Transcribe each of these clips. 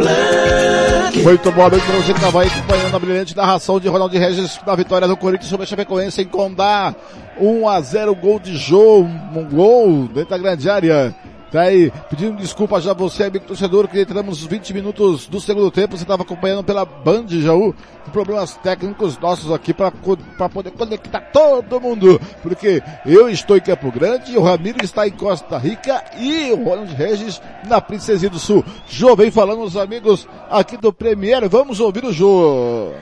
Blanc. Muito boa noite para você que estava acompanhando a brilhante narração de Ronaldo Regis na vitória do Corinthians sobre a Chapecoense em Condá. 1 a 0 gol de Jô, um gol dentro da grande área. Tá aí, pedindo desculpa já você, amigo torcedor, que entramos nos 20 minutos do segundo tempo, você estava acompanhando pela Band Jaú, problemas técnicos nossos aqui para poder conectar todo mundo, porque eu estou em Campo Grande, o Ramiro está em Costa Rica e o Ronald Regis na Princesinha do Sul. Jô, vem falando os amigos aqui do Premier, vamos ouvir o Jô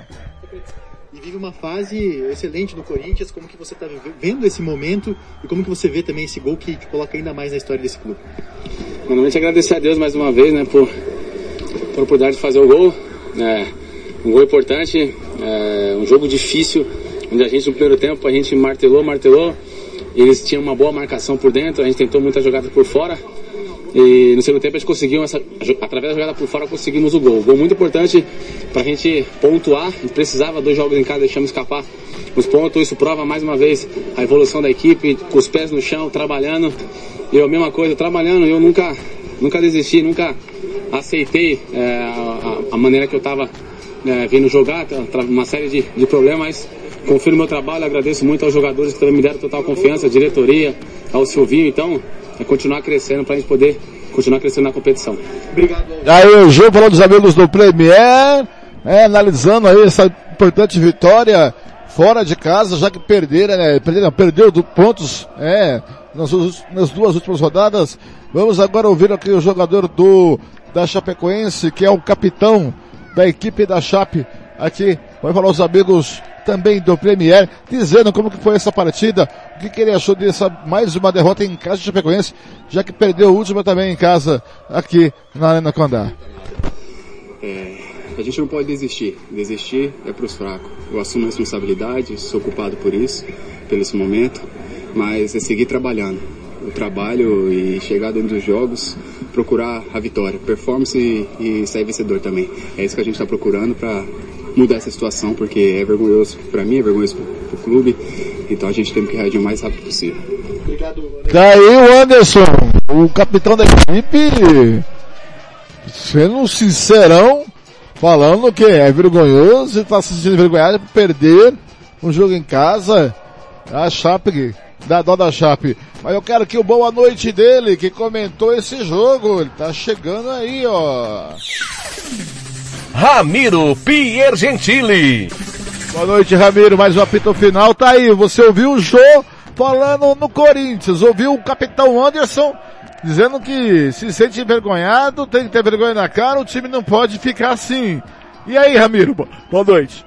e vive uma fase excelente no Corinthians. Como que você está vendo esse momento e como que você vê também esse gol que te coloca ainda mais na história desse clube? Normalmente agradecer a Deus mais uma vez, né, por, por oportunidade de fazer o gol. É, um gol importante, é, um jogo difícil, onde a gente no primeiro tempo a gente martelou, martelou. Eles tinham uma boa marcação por dentro, a gente tentou muita jogada por fora. E no segundo tempo a gente conseguiu, essa, através da jogada por fora, conseguimos o gol. Gol muito importante para a gente pontuar. A gente precisava dois jogos em casa, deixamos escapar os pontos. Isso prova mais uma vez a evolução da equipe, com os pés no chão, trabalhando. E a mesma coisa, trabalhando. Eu nunca, nunca desisti, nunca aceitei é, a, a, maneira que eu estava é, vindo jogar, uma série de, de problemas. Confio no meu trabalho, agradeço muito aos jogadores que também me deram total confiança, a diretoria, ao Silvinho. Então, é continuar crescendo para a gente poder continuar crescendo na competição. Obrigado. Aí o Gil falou dos amigos do Premier, é, analisando aí essa importante vitória fora de casa, já que perderam, né, perderam, perdeu do pontos, é, nas, nas duas últimas rodadas. Vamos agora ouvir aqui o jogador do, da Chapecoense, que é o capitão da equipe da Chape, aqui, vai falar os amigos também do Premier, dizendo como que foi essa partida, o que, que ele achou dessa mais uma derrota em casa de Chapecoense, já que perdeu a última também em casa, aqui na Arena Condá. É, a gente não pode desistir. Desistir é para os fracos. Eu assumo a responsabilidade, sou culpado por isso, pelo esse momento, mas é seguir trabalhando. O trabalho e chegar dentro dos jogos, procurar a vitória, performance e, e sair vencedor também. É isso que a gente está procurando para mudar essa situação, porque é vergonhoso para mim, é vergonhoso para o clube, então a gente tem que reagir o mais rápido possível. Obrigado. Daí o Anderson, o capitão da equipe, sendo sincerão, falando que é vergonhoso, está se sentindo envergonhado por perder um jogo em casa, a Chape, da dó da Chape. Mas eu quero que o boa noite dele, que comentou esse jogo, ele tá chegando aí, ó. Ramiro Piergentili. Boa noite, Ramiro. Mais um apito final. Tá aí, você ouviu o Jô falando no Corinthians. Ouviu o capitão Anderson dizendo que se sente envergonhado, tem que ter vergonha na cara, o time não pode ficar assim. E aí, Ramiro? Boa noite.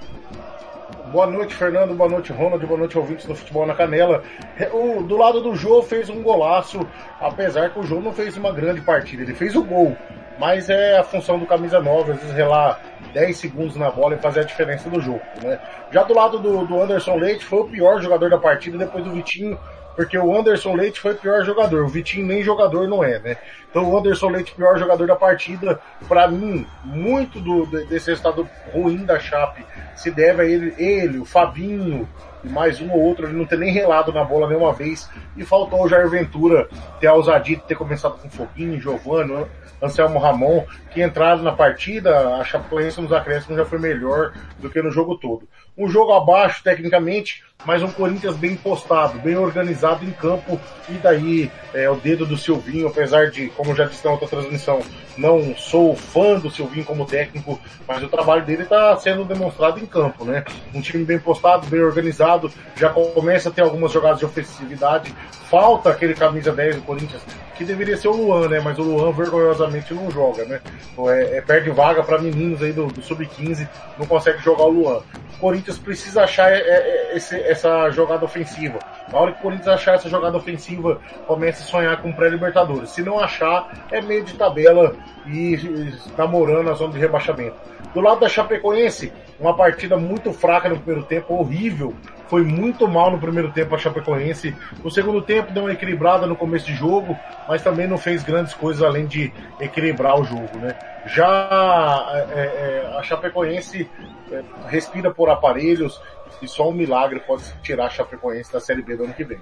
Boa noite, Fernando. Boa noite, Ronald. Boa noite, ouvintes do Futebol na Canela. O, do lado do Jô fez um golaço, apesar que o Jô não fez uma grande partida. Ele fez o gol mas é a função do camisa 9, às vezes relar 10 segundos na bola e fazer a diferença do jogo. Né? Já do lado do, do Anderson Leite, foi o pior jogador da partida depois do Vitinho, porque o Anderson Leite foi o pior jogador, o Vitinho nem jogador não é, né? Então o Anderson Leite, pior jogador da partida, para mim, muito do, desse resultado ruim da Chape se deve a ele, ele, o Fabinho, e mais um ou outro, ele não ter nem relado na bola nenhuma vez, e faltou o Jair Ventura ter de ter começado com Foguinho, Giovanni, Anselmo Ramon, que entraram na partida, a Chapecoense nos acréscimos já foi melhor do que no jogo todo. Um jogo abaixo tecnicamente, mas um Corinthians bem postado, bem organizado em campo, e daí é, o dedo do Silvinho, apesar de, como já disse na outra transmissão, não sou fã do Silvinho como técnico, mas o trabalho dele está sendo demonstrado em campo, né? Um time bem postado, bem organizado, já começa a ter algumas jogadas de ofensividade. Falta aquele camisa 10 do Corinthians, que deveria ser o Luan, né? Mas o Luan vergonhosamente não joga, né? É, é, perde vaga para meninos aí do, do Sub-15, não consegue jogar o Luan. O Corinthians precisa achar é, é, esse, essa jogada ofensiva. Na hora que o Corinthians achar essa jogada ofensiva, começa a sonhar com pré-libertadores. Se não achar, é meio de tabela e, namorando a zona de rebaixamento. Do lado da Chapecoense, uma partida muito fraca no primeiro tempo, horrível. Foi muito mal no primeiro tempo a Chapecoense. No segundo tempo deu uma equilibrada no começo de jogo, mas também não fez grandes coisas além de equilibrar o jogo, né? Já é, é, a Chapecoense é, respira por aparelhos e só um milagre pode tirar a Chapecoense da Série B do ano que vem.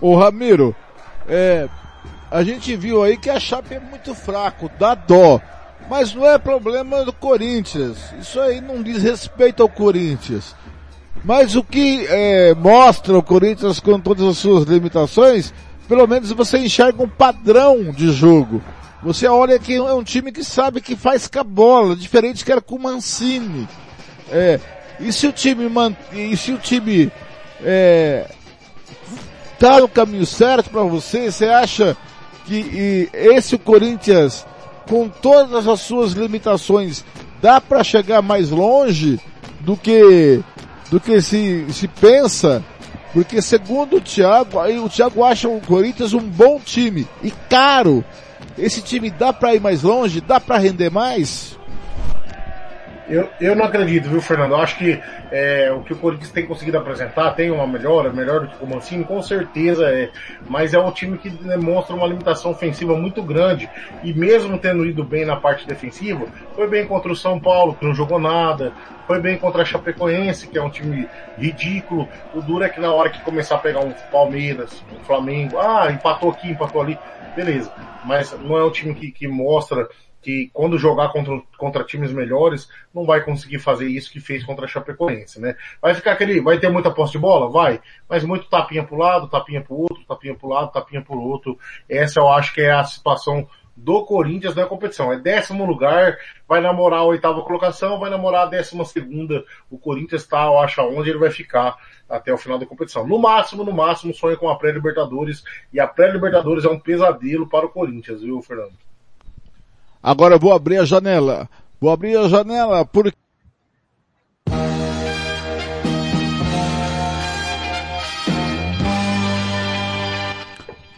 Ô Ramiro, é, a gente viu aí que a Chape é muito fraco, dá dó. Mas não é problema do Corinthians. Isso aí não diz respeito ao Corinthians. Mas o que é, mostra o Corinthians com todas as suas limitações, pelo menos você enxerga um padrão de jogo. Você olha que é um time que sabe que faz com a bola, diferente que era com o Mancini. É, e se o time man, e se o time é, tá no caminho certo para você, você acha que esse o Corinthians com todas as suas limitações, dá para chegar mais longe do que do que se, se pensa, porque segundo o Thiago, aí o Thiago acha o Corinthians um bom time e caro. Esse time dá para ir mais longe, dá para render mais? Eu, eu não acredito, viu, Fernando? Eu acho que é, o que o Corinthians tem conseguido apresentar tem uma melhora, melhor do que o Mancini, com certeza é. Mas é um time que demonstra uma limitação ofensiva muito grande. E mesmo tendo ido bem na parte defensiva, foi bem contra o São Paulo, que não jogou nada. Foi bem contra a Chapecoense, que é um time ridículo. O duro é que na hora que começar a pegar um Palmeiras, um Flamengo, ah, empatou aqui, empatou ali, beleza. Mas não é um time que, que mostra que quando jogar contra, contra times melhores, não vai conseguir fazer isso que fez contra a Chapecoense, né? Vai ficar aquele, vai ter muita posse de bola? Vai, mas muito tapinha pro lado, tapinha pro outro, tapinha pro lado, tapinha pro outro. Essa eu acho que é a situação do Corinthians na competição. É décimo lugar, vai namorar a oitava colocação, vai namorar a décima segunda. O Corinthians está, eu acho, onde ele vai ficar até o final da competição. No máximo, no máximo, sonha com a pré-Libertadores. E a pré-Libertadores é um pesadelo para o Corinthians, viu, Fernando? Agora eu vou abrir a janela. Vou abrir a janela porque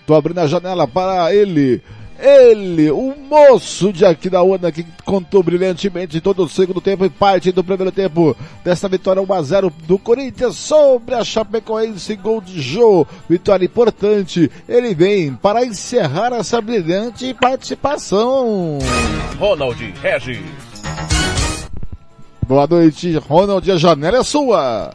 Tô abrindo a janela para ele. Ele, o moço de aqui da Ona que contou brilhantemente todo o segundo tempo e parte do primeiro tempo dessa vitória 1 a 0 do Corinthians sobre a Chapecoense, gol de Jô, vitória importante. Ele vem para encerrar essa brilhante participação. Ronald Regis. Boa noite, Ronald, a janela é sua.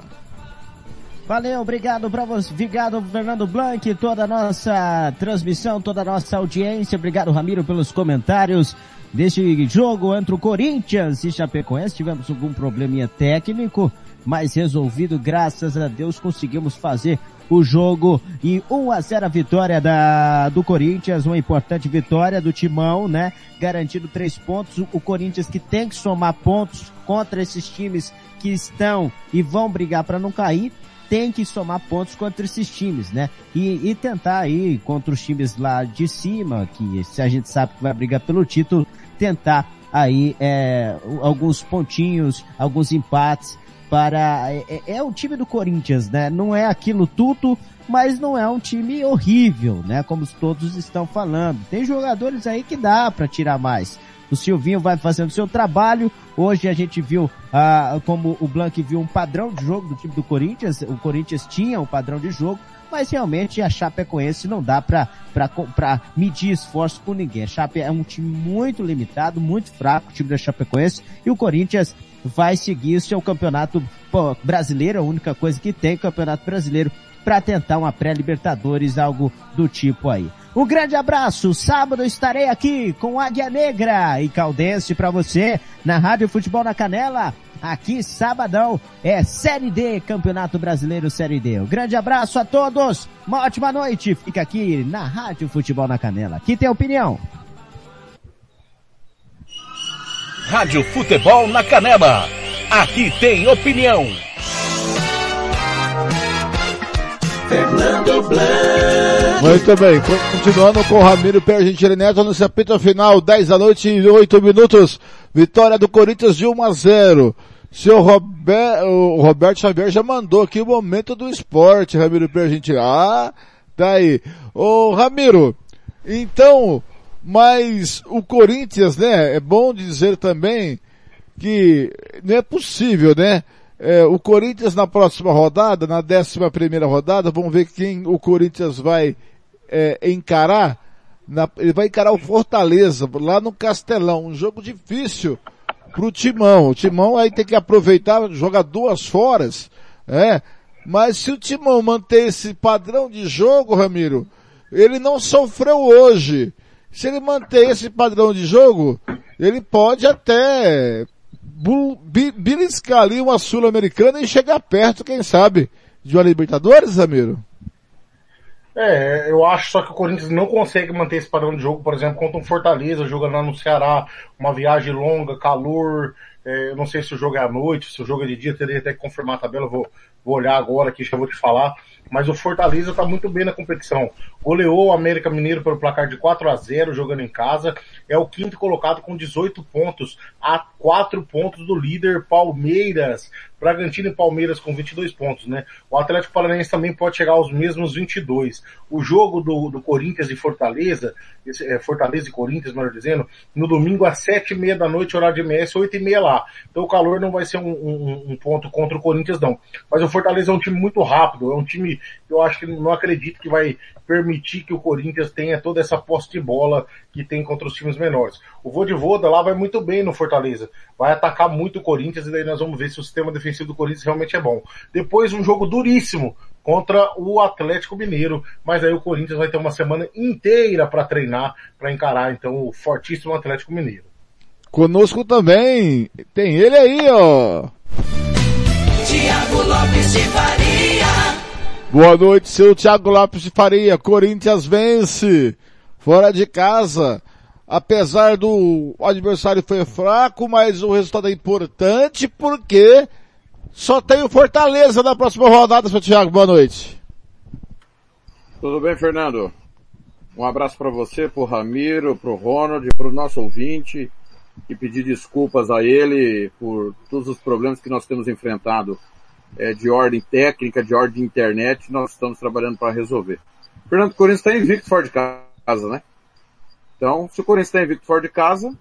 Valeu, obrigado para você, obrigado Fernando Blanc, toda a nossa transmissão, toda a nossa audiência, obrigado Ramiro pelos comentários deste jogo entre o Corinthians e Chapecoense, tivemos algum probleminha técnico, mas resolvido, graças a Deus conseguimos fazer o jogo. E 1 a 0 a vitória da, do Corinthians, uma importante vitória do Timão, né? Garantindo três pontos. O Corinthians que tem que somar pontos contra esses times que estão e vão brigar para não cair tem que somar pontos contra esses times, né? E, e tentar aí contra os times lá de cima, que se a gente sabe que vai brigar pelo título, tentar aí é, alguns pontinhos, alguns empates para é, é, é, o time do Corinthians, né? Não é aquilo tudo, mas não é um time horrível, né? Como todos estão falando. Tem jogadores aí que dá para tirar mais. O Silvinho vai fazendo seu trabalho. Hoje a gente viu, ah, como o Blank viu um padrão de jogo do time do Corinthians. O Corinthians tinha um padrão de jogo, mas realmente a Chapecoense não dá pra, pra medir esforço com ninguém. A Chape é um time muito limitado, muito fraco, o time da Chapecoense, e o Corinthians vai seguir o seu campeonato pô, brasileiro, a única coisa que tem, campeonato brasileiro, para tentar uma pré-libertadores, algo do tipo aí. Um grande abraço. Sábado estarei aqui com Águia Negra e Caldense para você na Rádio Futebol na Canela. Aqui sabadão é Série D, Campeonato Brasileiro Série D. Um grande abraço a todos. Uma ótima noite. Fica aqui na Rádio Futebol na Canela. Aqui tem opinião. Rádio Futebol na Canela. Aqui tem opinião. Fernando Blanc. Muito bem, continuando com o Ramiro Pergentili Neto no apito final, 10 da noite e 8 minutos. Vitória do Corinthians de 1 a 0. Seu Robert, o Roberto Xavier já mandou aqui o momento do esporte, Ramiro Pergentili. Ah, tá aí. Ô Ramiro, então, mas o Corinthians, né, é bom dizer também que não é possível, né? É, o Corinthians na próxima rodada, na décima primeira rodada, vamos ver quem o Corinthians vai é, encarar. Na, ele vai encarar o Fortaleza lá no Castelão, um jogo difícil pro Timão. O Timão aí tem que aproveitar, jogar duas foras, é. Mas se o Timão manter esse padrão de jogo, Ramiro, ele não sofreu hoje. Se ele manter esse padrão de jogo, ele pode até beliscar ali uma Sul-Americana e chegar perto, quem sabe, de uma Libertadores, Ramiro? É, eu acho só que o Corinthians não consegue manter esse padrão de jogo, por exemplo, contra um Fortaleza, jogando lá no Ceará, uma viagem longa, calor, é, eu não sei se o jogo é à noite, se o jogo é de dia, teria até que confirmar a tabela, vou, vou olhar agora aqui, já vou te falar mas o Fortaleza está muito bem na competição. Goleou o América Mineiro pelo placar de 4 a 0 jogando em casa. É o quinto colocado com 18 pontos, a 4 pontos do líder Palmeiras. Bragantino e Palmeiras com 22 pontos, né? O Atlético Paranaense também pode chegar aos mesmos 22. O jogo do, do Corinthians e Fortaleza, esse, é, Fortaleza e Corinthians, melhor dizendo, no domingo às 7 e meia da noite, horário de MS, 8 e meia lá. Então o calor não vai ser um, um, um ponto contra o Corinthians, não. Mas o Fortaleza é um time muito rápido, é um time que eu acho que não acredito que vai permitir que o Corinthians tenha toda essa posse de bola que tem contra os times menores. O Vodivoda lá vai muito bem no Fortaleza, vai atacar muito o Corinthians e daí nós vamos ver se o sistema defensivo do Corinthians realmente é bom. Depois um jogo duríssimo contra o Atlético Mineiro, mas aí o Corinthians vai ter uma semana inteira para treinar, para encarar então o fortíssimo Atlético Mineiro. Conosco também tem ele aí, ó. Tiago Lopes de Faria. Boa noite, seu Thiago Lopes de Faria. Corinthians vence. Fora de casa. Apesar do adversário foi fraco, mas o resultado é importante porque só tem o Fortaleza na próxima rodada, seu Thiago. Boa noite. Tudo bem, Fernando? Um abraço para você, pro Ramiro, pro Ronald, pro nosso ouvinte e pedir desculpas a ele por todos os problemas que nós temos enfrentado é, de ordem técnica, de ordem de internet, nós estamos trabalhando para resolver. Fernando Corinthians está invicto fora de casa, né? Então, se o Corinthians está invicto fora de casa,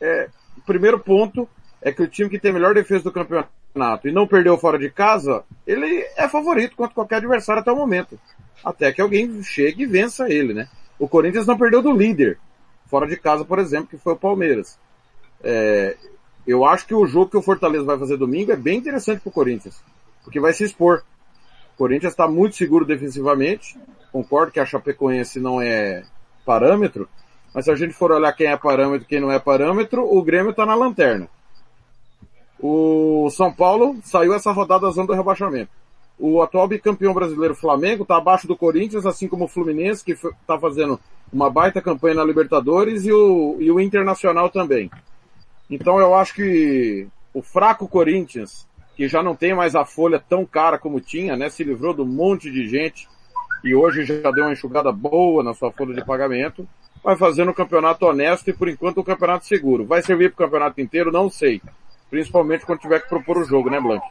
é, o primeiro ponto é que o time que tem a melhor defesa do campeonato e não perdeu fora de casa, ele é favorito contra qualquer adversário até o momento. Até que alguém chegue e vença ele, né? O Corinthians não perdeu do líder, fora de casa, por exemplo, que foi o Palmeiras. É, eu acho que o jogo que o Fortaleza vai fazer domingo é bem interessante para o Corinthians porque vai se expor. O Corinthians está muito seguro defensivamente. Concordo que a Chapecoense não é parâmetro, mas se a gente for olhar quem é parâmetro e quem não é parâmetro, o Grêmio está na lanterna. O São Paulo saiu essa rodada da zona do rebaixamento. O atual bicampeão brasileiro Flamengo está abaixo do Corinthians, assim como o Fluminense, que está fazendo uma baita campanha na Libertadores, e o, e o Internacional também. Então eu acho que o fraco Corinthians que já não tem mais a folha tão cara como tinha, né? Se livrou de um monte de gente e hoje já deu uma enxugada boa na sua folha de pagamento. Vai fazendo um campeonato honesto e por enquanto um campeonato seguro. Vai servir para o campeonato inteiro? Não sei. Principalmente quando tiver que propor o jogo, né, Blank?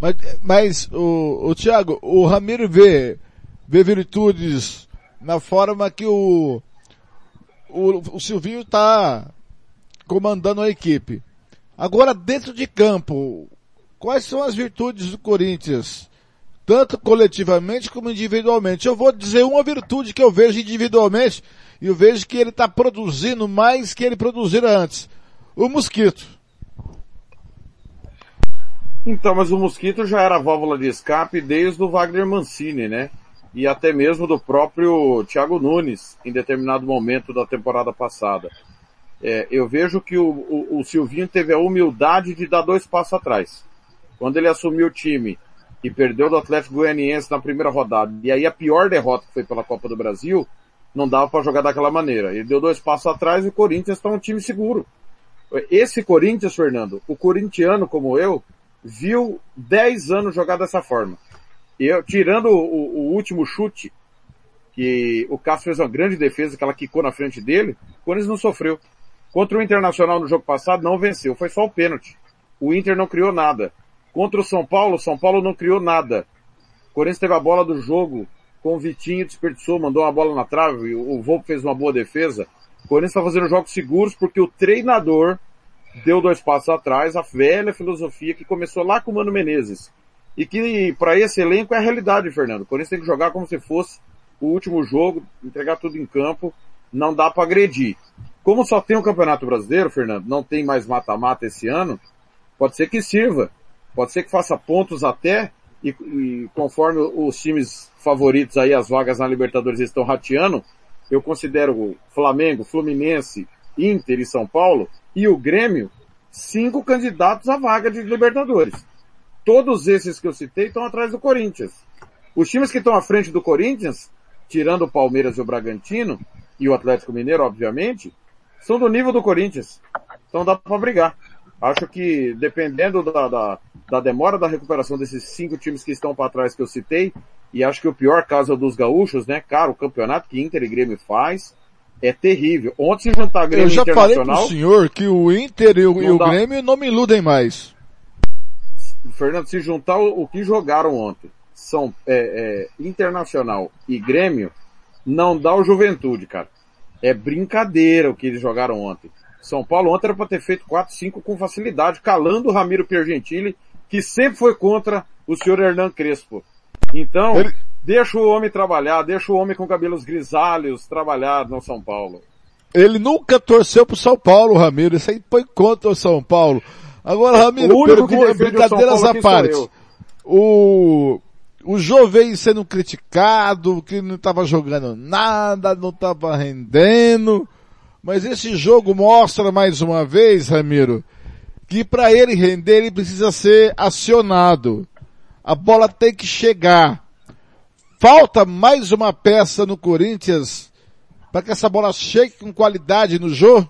Mas, mas o, o Thiago, o Ramiro vê, vê virtudes na forma que o, o, o Silvinho está comandando a equipe. Agora, dentro de campo, quais são as virtudes do Corinthians? Tanto coletivamente como individualmente. Eu vou dizer uma virtude que eu vejo individualmente e eu vejo que ele está produzindo mais que ele produzira antes. O mosquito. Então, mas o mosquito já era válvula de escape desde o Wagner Mancini, né? E até mesmo do próprio Thiago Nunes, em determinado momento da temporada passada. É, eu vejo que o, o, o Silvinho teve a humildade de dar dois passos atrás. Quando ele assumiu o time e perdeu do Atlético Goianiense na primeira rodada, e aí a pior derrota que foi pela Copa do Brasil, não dava para jogar daquela maneira. Ele deu dois passos atrás e o Corinthians está um time seguro. Esse Corinthians, Fernando, o corintiano como eu, viu 10 anos jogar dessa forma. Eu, tirando o, o último chute, que o Cássio fez uma grande defesa, que ela quicou na frente dele, o Corinthians não sofreu. Contra o Internacional no jogo passado não venceu, foi só o pênalti. O Inter não criou nada. Contra o São Paulo, o São Paulo não criou nada. O Corinthians teve a bola do jogo com o Vitinho, desperdiçou, mandou uma bola na trave, o Volpe fez uma boa defesa. O Corinthians está fazendo jogos seguros porque o treinador deu dois passos atrás, a velha filosofia que começou lá com o Mano Menezes. E que para esse elenco é a realidade, Fernando. O Corinthians tem que jogar como se fosse o último jogo, entregar tudo em campo, não dá para agredir. Como só tem o Campeonato Brasileiro, Fernando, não tem mais mata-mata esse ano, pode ser que sirva. Pode ser que faça pontos até, e, e conforme os times favoritos aí, as vagas na Libertadores estão rateando, eu considero o Flamengo, Fluminense, Inter e São Paulo, e o Grêmio, cinco candidatos à vaga de Libertadores. Todos esses que eu citei estão atrás do Corinthians. Os times que estão à frente do Corinthians, tirando o Palmeiras e o Bragantino, e o Atlético Mineiro, obviamente, são do nível do Corinthians. Então dá para brigar. Acho que dependendo da, da, da, demora da recuperação desses cinco times que estão para trás que eu citei, e acho que o pior caso é o dos gaúchos, né? Cara, o campeonato que Inter e Grêmio faz, é terrível. Ontem se juntar Grêmio Eu já falei pro senhor que o Inter e o, e o Grêmio não me iludem mais. Fernando, se juntar o, o que jogaram ontem, são é, é, Internacional e Grêmio, não dá o Juventude, cara. É brincadeira o que eles jogaram ontem. São Paulo ontem era para ter feito 4, 5 com facilidade, calando o Ramiro Piergentili, que sempre foi contra o senhor Hernan Crespo. Então, Ele... Deixa o homem trabalhar, deixa o homem com cabelos grisalhos trabalhar no São Paulo. Ele nunca torceu pro São Paulo, Ramiro. Isso aí foi contra o São Paulo. Agora, Ramiro, pergunta, brincadeiras à parte. O, o Jô veio sendo criticado, que não estava jogando nada, não estava rendendo. Mas esse jogo mostra mais uma vez, Ramiro, que para ele render ele precisa ser acionado. A bola tem que chegar. Falta mais uma peça no Corinthians para que essa bola chegue com qualidade no jogo?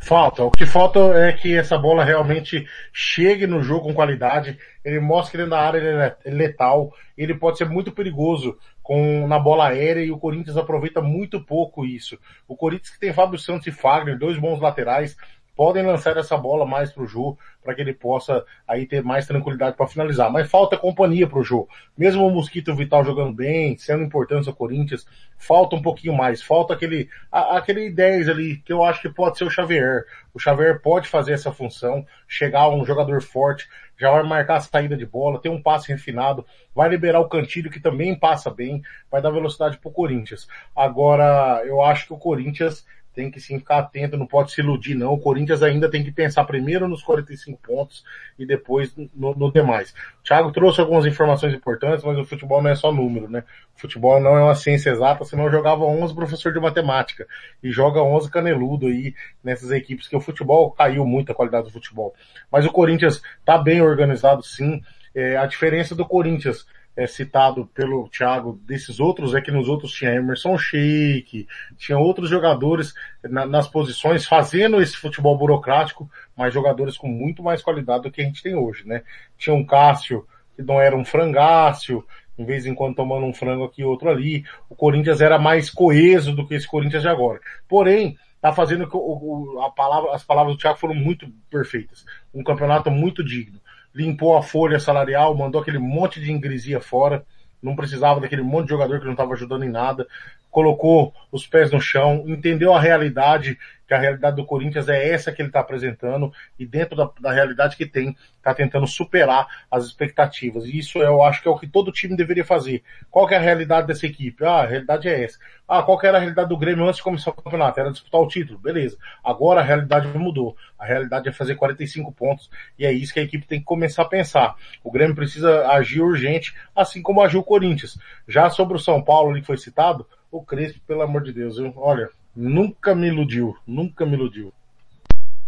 Falta. O que falta é que essa bola realmente chegue no jogo com qualidade. Ele mostra que dentro da área ele é letal. Ele pode ser muito perigoso com, na bola aérea e o Corinthians aproveita muito pouco isso. O Corinthians que tem Fábio Santos e Fagner, dois bons laterais, podem lançar essa bola mais pro Jô para que ele possa aí ter mais tranquilidade para finalizar. Mas falta companhia pro Jô. Mesmo o Mosquito Vital jogando bem, sendo importante ao Corinthians, falta um pouquinho mais. Falta aquele a, aquele 10 ali que eu acho que pode ser o Xavier. O Xavier pode fazer essa função, chegar um jogador forte, já vai marcar a saída de bola, tem um passe refinado, vai liberar o Cantilho que também passa bem, vai dar velocidade pro Corinthians. Agora, eu acho que o Corinthians tem que sim ficar atento, não pode se iludir não. O Corinthians ainda tem que pensar primeiro nos 45 pontos e depois no, no demais. O Thiago trouxe algumas informações importantes, mas o futebol não é só número, né? O futebol não é uma ciência exata, senão jogava 11 professor de matemática e joga 11 caneludo aí nessas equipes que o futebol caiu muito a qualidade do futebol. Mas o Corinthians tá bem organizado sim. É, a diferença do Corinthians é, citado pelo Thiago desses outros é que nos outros tinha Emerson Sheik, tinha outros jogadores na, nas posições fazendo esse futebol burocrático, mas jogadores com muito mais qualidade do que a gente tem hoje, né? Tinha um Cássio que não era um frangácio, em vez em quando tomando um frango aqui e outro ali. O Corinthians era mais coeso do que esse Corinthians de agora. Porém, tá fazendo que o, o, a palavra, as palavras do Thiago foram muito perfeitas. Um campeonato muito digno limpou a folha salarial, mandou aquele monte de ingresia fora, não precisava daquele monte de jogador que não estava ajudando em nada, colocou os pés no chão, entendeu a realidade que a realidade do Corinthians é essa que ele está apresentando e dentro da, da realidade que tem, está tentando superar as expectativas. E isso eu acho que é o que todo time deveria fazer. Qual é a realidade dessa equipe? Ah, a realidade é essa. Ah, qual era a realidade do Grêmio antes de começar o campeonato? Era disputar o título. Beleza. Agora a realidade mudou. A realidade é fazer 45 pontos e é isso que a equipe tem que começar a pensar. O Grêmio precisa agir urgente, assim como agiu o Corinthians. Já sobre o São Paulo, ali que foi citado, o Crespo, pelo amor de Deus, viu? olha, Nunca me iludiu, nunca me iludiu.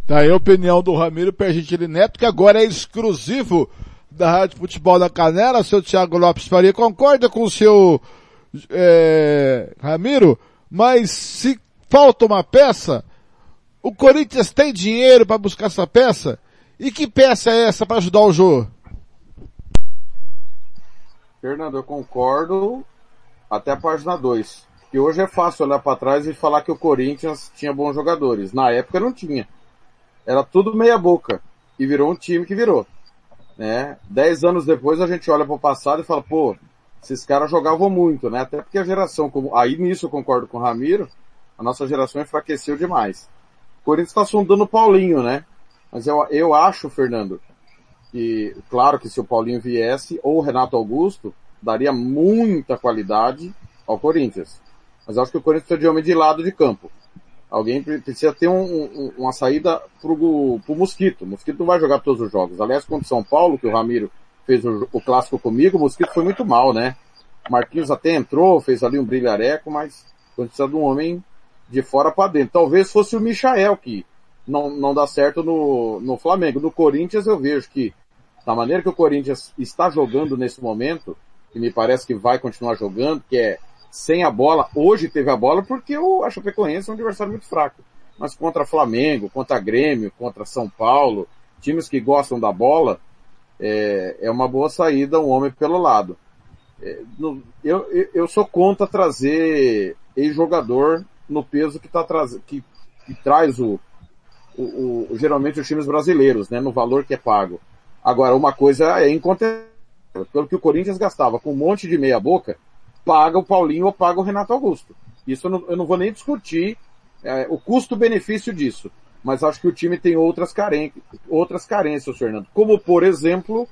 Tá aí a opinião do Ramiro Pergentili Neto, que agora é exclusivo da Rádio Futebol da Canela, seu Thiago Lopes Faria. Concorda com o seu é, Ramiro? Mas se falta uma peça, o Corinthians tem dinheiro para buscar essa peça? E que peça é essa para ajudar o jogo? Fernando, eu concordo até a página 2. Que hoje é fácil olhar para trás e falar que o Corinthians tinha bons jogadores. Na época não tinha. Era tudo meia boca. E virou um time que virou. Né? Dez anos depois a gente olha para o passado e fala, pô, esses caras jogavam muito, né? Até porque a geração, como, aí nisso eu concordo com o Ramiro, a nossa geração enfraqueceu demais. O Corinthians está sondando o Paulinho, né? Mas eu, eu acho, Fernando, que, claro que se o Paulinho viesse, ou o Renato Augusto, daria muita qualidade ao Corinthians. Mas acho que o Corinthians precisa de homem de lado de campo. Alguém precisa ter um, um, uma saída pro, pro Mosquito. O Mosquito não vai jogar todos os jogos. Aliás, contra o São Paulo, que o Ramiro fez o, o clássico comigo, o Mosquito foi muito mal, né? Marquinhos até entrou, fez ali um brilhareco, mas precisa de um homem de fora para dentro. Talvez fosse o Michael que não, não dá certo no, no Flamengo. No Corinthians eu vejo que, da maneira que o Corinthians está jogando nesse momento, e me parece que vai continuar jogando, que é sem a bola, hoje teve a bola porque o a é um adversário muito fraco. Mas contra Flamengo, contra Grêmio, contra São Paulo, times que gostam da bola, é, é uma boa saída um homem pelo lado. É, no, eu, eu sou contra trazer ex-jogador no peso que, tá traz, que, que traz o, o, o, geralmente os times brasileiros, né, no valor que é pago. Agora, uma coisa é incontestável. Pelo que o Corinthians gastava com um monte de meia boca, paga o Paulinho ou paga o Renato Augusto. Isso eu não, eu não vou nem discutir é, o custo-benefício disso. Mas acho que o time tem outras, caren outras carências, Fernando. Como, por exemplo,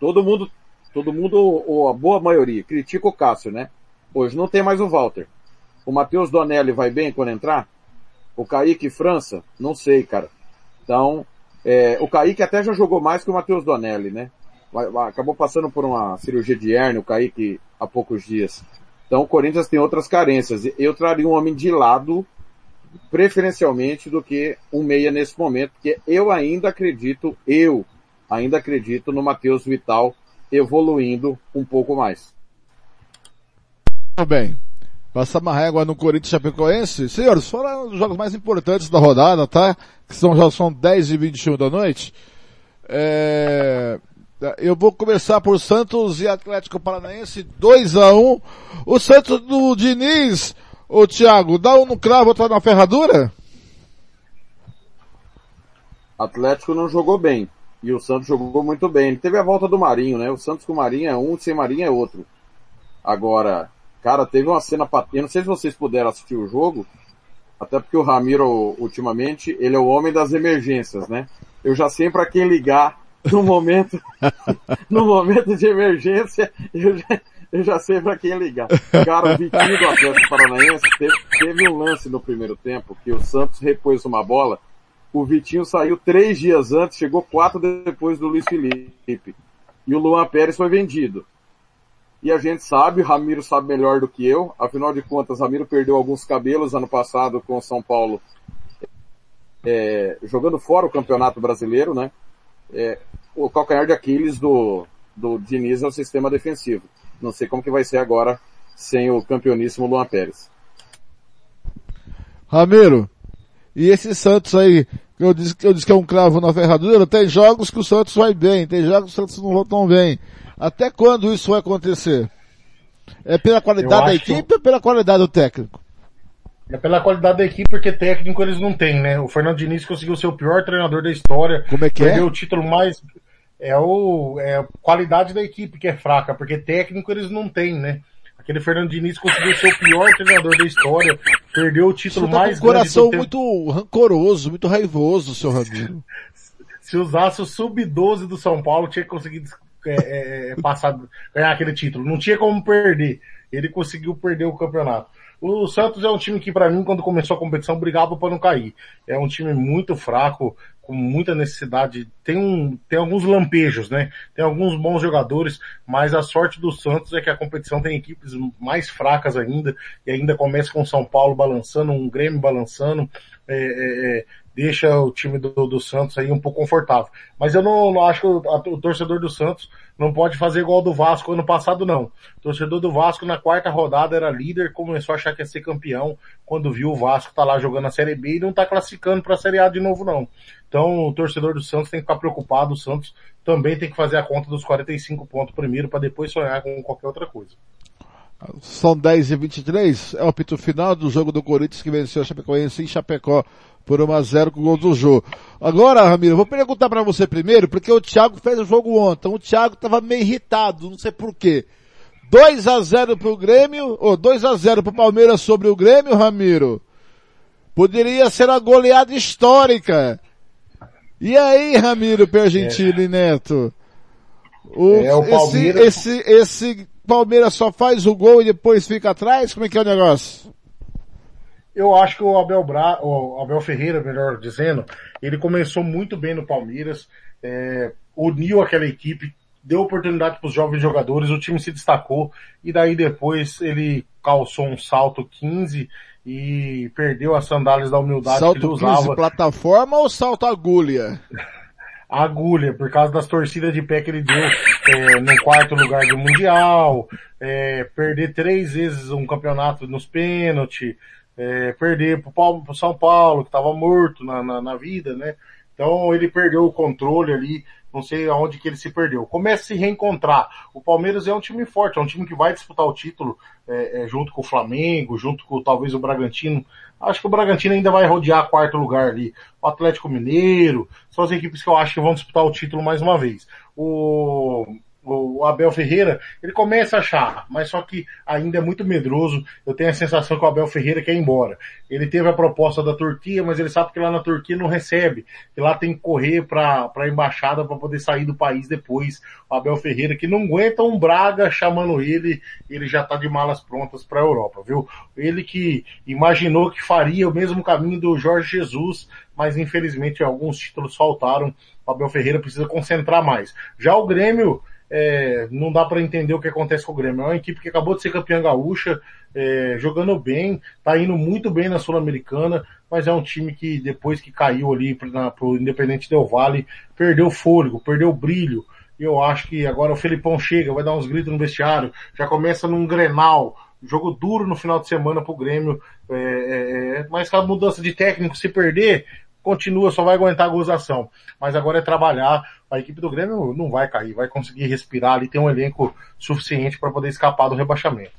todo mundo, todo mundo, ou a boa maioria, critica o Cássio, né? Hoje não tem mais o Walter. O Matheus Donelli vai bem quando entrar? O Kaique França? Não sei, cara. Então, é, o Kaique até já jogou mais que o Matheus Donelli, né? Acabou passando por uma cirurgia de hernia, o Kaique, há poucos dias. Então, o Corinthians tem outras carências. Eu traria um homem de lado, preferencialmente, do que um meia nesse momento, porque eu ainda acredito, eu ainda acredito no Matheus Vital evoluindo um pouco mais. Muito bem. Passar uma régua no Corinthians Chapecoense. Senhores, foram os jogos mais importantes da rodada, tá? Que são, já são 10 e 21 da noite. É... Eu vou começar por Santos e Atlético Paranaense, 2 a 1 O Santos do Diniz, ô Thiago, dá um no cravo, outro na ferradura? Atlético não jogou bem. E o Santos jogou muito bem. Ele teve a volta do Marinho, né? O Santos com o Marinho é um, sem Marinho é outro. Agora, Cara, teve uma cena Eu não sei se vocês puderam assistir o jogo, até porque o Ramiro, ultimamente, ele é o homem das emergências, né? Eu já sei para quem ligar no momento, no momento de emergência, eu já, eu já sei para quem ligar. Cara, o Vitinho do Atlético Paranaense teve, teve um lance no primeiro tempo que o Santos repôs uma bola. O Vitinho saiu três dias antes, chegou quatro depois do Luiz Felipe. E o Luan Pérez foi vendido. E a gente sabe, Ramiro sabe melhor do que eu, afinal de contas, Ramiro perdeu alguns cabelos ano passado com o São Paulo, é, jogando fora o Campeonato Brasileiro, né? É, o calcanhar de Aquiles do, do Diniz é o sistema defensivo. Não sei como que vai ser agora sem o campeoníssimo Luan Pérez. Ramiro, e esse Santos aí, que eu disse, eu disse que é um cravo na ferradura, tem jogos que o Santos vai bem, tem jogos que o Santos não vão tão bem. Até quando isso vai acontecer? É pela qualidade da equipe ou pela qualidade do técnico? É pela qualidade da equipe, porque técnico eles não têm, né? O Fernando Diniz conseguiu ser o pior treinador da história. Como é que perdeu é? o título mais. É o, é a qualidade da equipe que é fraca, porque técnico eles não têm, né? Aquele Fernando Diniz conseguiu ser o pior treinador da história, perdeu o título Você tá mais com um coração muito rancoroso, muito raivoso, seu Ramiro. Se usasse o sub-12 do São Paulo, tinha conseguido é, é, passar, ganhar aquele título. Não tinha como perder. Ele conseguiu perder o campeonato. O Santos é um time que, para mim, quando começou a competição, brigava para não cair. É um time muito fraco, com muita necessidade. Tem, um, tem alguns lampejos, né? Tem alguns bons jogadores, mas a sorte do Santos é que a competição tem equipes mais fracas ainda, e ainda começa com o São Paulo balançando, um Grêmio balançando. É, é, é deixa o time do, do Santos aí um pouco confortável. Mas eu não, não acho que o, a, o torcedor do Santos não pode fazer igual do Vasco ano passado, não. O torcedor do Vasco na quarta rodada era líder, começou a achar que ia ser campeão quando viu o Vasco tá lá jogando a Série B e não tá classificando para a Série A de novo, não. Então o torcedor do Santos tem que ficar preocupado, o Santos também tem que fazer a conta dos 45 pontos primeiro para depois sonhar com qualquer outra coisa. São 10 e 23 é o apito final do jogo do Corinthians que venceu a Chapecoense em Chapecó por 1 a 0 com o gol do jogo. Agora, Ramiro, eu vou perguntar para você primeiro, porque o Thiago fez o jogo ontem. O Thiago estava meio irritado, não sei porquê. 2 a 0 pro Grêmio, ou 2 a 0 pro Palmeiras sobre o Grêmio, Ramiro. Poderia ser uma goleada histórica. E aí, Ramiro Pergentili é. Neto? O, é, o Palmeiras... esse, esse, esse Palmeiras só faz o gol e depois fica atrás? Como é que é o negócio? Eu acho que o Abel, Bra... o Abel Ferreira, melhor dizendo, ele começou muito bem no Palmeiras, é, uniu aquela equipe, deu oportunidade para os jovens jogadores, o time se destacou e daí depois ele calçou um salto 15 e perdeu as sandálias da humildade salto que ele usava. Salto plataforma ou salto agulha? agulha, por causa das torcidas de pé que ele deu é, no quarto lugar do Mundial, é, perder três vezes um campeonato nos pênaltis, é, perder pro, pro São Paulo, que estava morto na, na, na, vida, né? Então ele perdeu o controle ali, não sei aonde que ele se perdeu. Começa a se reencontrar. O Palmeiras é um time forte, é um time que vai disputar o título é, é, junto com o Flamengo, junto com talvez o Bragantino. Acho que o Bragantino ainda vai rodear quarto lugar ali. O Atlético Mineiro, são as equipes que eu acho que vão disputar o título mais uma vez. O, o Abel Ferreira, ele começa a achar, mas só que ainda é muito medroso. Eu tenho a sensação que o Abel Ferreira quer ir embora. Ele teve a proposta da Turquia, mas ele sabe que lá na Turquia não recebe, que lá tem que correr para a embaixada para poder sair do país depois. O Abel Ferreira que não aguenta um Braga chamando ele, ele já está de malas prontas para a Europa, viu? Ele que imaginou que faria o mesmo caminho do Jorge Jesus, mas infelizmente alguns títulos faltaram. O Abel Ferreira precisa concentrar mais. Já o Grêmio, é, não dá para entender o que acontece com o Grêmio. É uma equipe que acabou de ser campeã gaúcha, é, jogando bem, tá indo muito bem na Sul-Americana, mas é um time que depois que caiu ali para o Independente Del Vale, perdeu fôlego, perdeu brilho. E eu acho que agora o Felipão chega, vai dar uns gritos no vestiário, já começa num Grenal, jogo duro no final de semana pro Grêmio, é, é, é mas com a mudança de técnico, se perder, continua, só vai aguentar a gozação. Mas agora é trabalhar. A equipe do Grêmio não vai cair, vai conseguir respirar ali, tem um elenco suficiente para poder escapar do rebaixamento.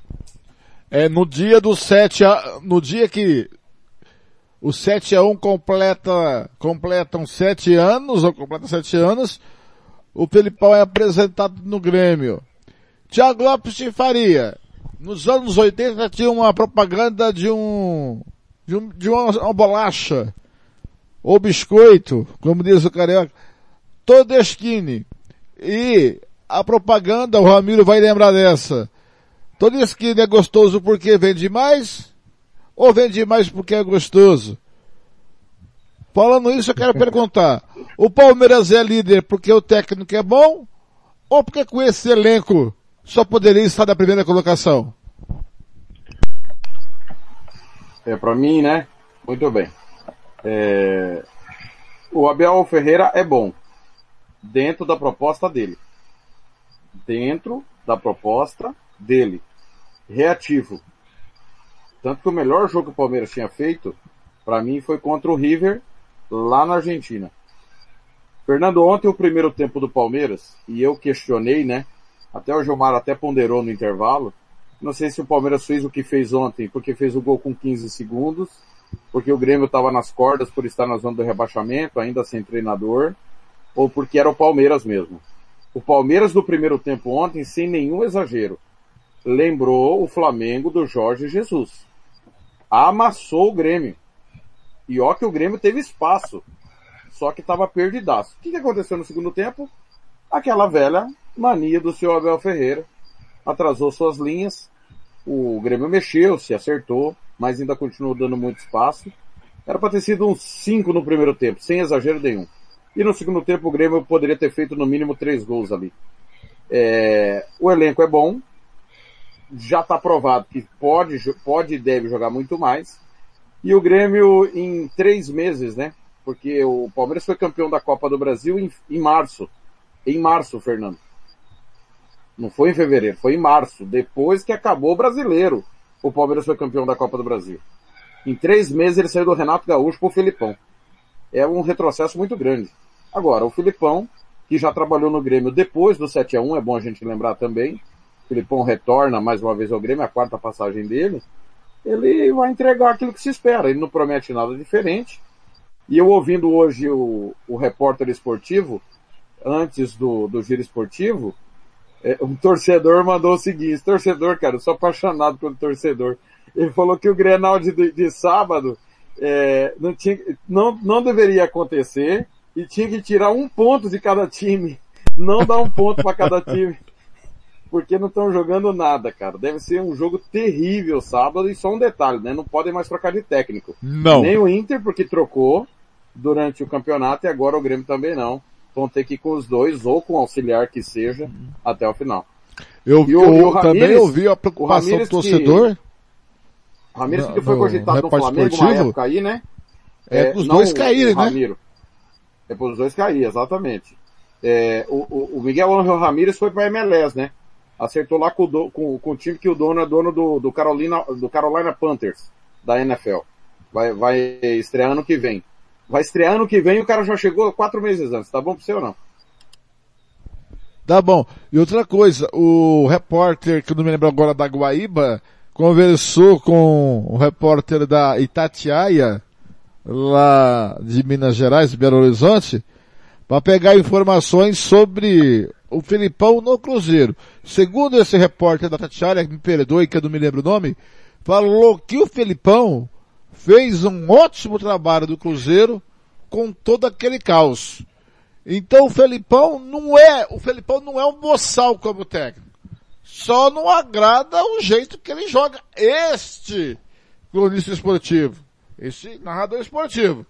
É, no dia do 7 a, no dia que o 7 a 1 completa, completam 7 anos, ou completa 7 anos, o Felipão é apresentado no Grêmio. Tiago Lopes de Faria, nos anos 80 tinha uma propaganda de um, de, um, de uma, uma bolacha ou biscoito, como diz o carioca, Todeschini. E a propaganda, o Ramiro vai lembrar dessa. Todeschini é gostoso porque vende mais? Ou vende mais porque é gostoso? Falando isso, eu quero perguntar, o Palmeiras é líder porque o técnico é bom? Ou porque com esse elenco só poderia estar na primeira colocação? É para mim, né? Muito bem. É... O Abel Ferreira é bom dentro da proposta dele. Dentro da proposta dele. Reativo. Tanto que o melhor jogo que o Palmeiras tinha feito, para mim, foi contra o River, lá na Argentina. Fernando, ontem o primeiro tempo do Palmeiras, e eu questionei, né? Até o Gilmar até ponderou no intervalo. Não sei se o Palmeiras fez o que fez ontem, porque fez o gol com 15 segundos, porque o Grêmio estava nas cordas por estar na zona do rebaixamento, ainda sem treinador, ou porque era o Palmeiras mesmo. O Palmeiras do primeiro tempo ontem, sem nenhum exagero, lembrou o Flamengo do Jorge Jesus. Amassou o Grêmio. E ó que o Grêmio teve espaço. Só que estava perdidaço. O que, que aconteceu no segundo tempo? Aquela velha mania do seu Abel Ferreira. Atrasou suas linhas. O Grêmio mexeu, se acertou mas ainda continuou dando muito espaço. Era para ter sido uns 5 no primeiro tempo, sem exagero nenhum. E no segundo tempo o Grêmio poderia ter feito no mínimo três gols ali. É, o elenco é bom, já está provado que pode, pode e deve jogar muito mais. E o Grêmio, em três meses, né? porque o Palmeiras foi campeão da Copa do Brasil em, em março. Em março, Fernando. Não foi em fevereiro, foi em março. Depois que acabou o brasileiro, o Palmeiras foi campeão da Copa do Brasil. Em três meses ele saiu do Renato Gaúcho pro Filipão. É um retrocesso muito grande. Agora, o Filipão, que já trabalhou no Grêmio depois do 7 a 1 é bom a gente lembrar também. O Filipão retorna mais uma vez ao Grêmio, a quarta passagem dele. Ele vai entregar aquilo que se espera. Ele não promete nada diferente. E eu ouvindo hoje o, o repórter esportivo, antes do, do giro esportivo, é, um torcedor mandou o seguinte, torcedor, cara, eu sou apaixonado pelo torcedor. Ele falou que o Grenal de, de, de sábado é, não, tinha, não, não deveria acontecer e tinha que tirar um ponto de cada time. Não dar um ponto para cada time. Porque não estão jogando nada, cara. Deve ser um jogo terrível sábado e só um detalhe, né? Não podem mais trocar de técnico. Não. Nem o Inter, porque trocou durante o campeonato e agora o Grêmio também não vão ter que ir com os dois, ou com o auxiliar que seja, até o final. Eu, o- eu Ramires- também ouvi a preocupação do Ramires que- torcedor. Ramiro No- que foi no cogitado no repórter Flamengo uma esportivo, época aí, né? É, os não dois caírem, né? Ramiro. É para os dois cair, exatamente. É, o, o- o Miguel Angel Ramírez foi para MLS, né? Acertou lá com o, do- com, com o time que o dono é dono do, do, Carolina, do Carolina Panthers, da NFL. Vai, vai estrear ano que vem. Vai estrear ano que vem o cara já chegou quatro meses antes. Tá bom pra você ou não? Tá bom. E outra coisa, o repórter, que eu não me lembro agora da Guaíba, conversou com o repórter da Itatiaia, lá de Minas Gerais, Belo Horizonte, para pegar informações sobre o Filipão no Cruzeiro. Segundo esse repórter da Itatiaia, me perdoe que eu não me lembro o nome, falou que o Filipão fez um ótimo trabalho do Cruzeiro com todo aquele caos. Então o Felipão não é, o Felipão não é um boçal como técnico. Só não agrada o jeito que ele joga este cronista esportivo, esse narrador esportivo.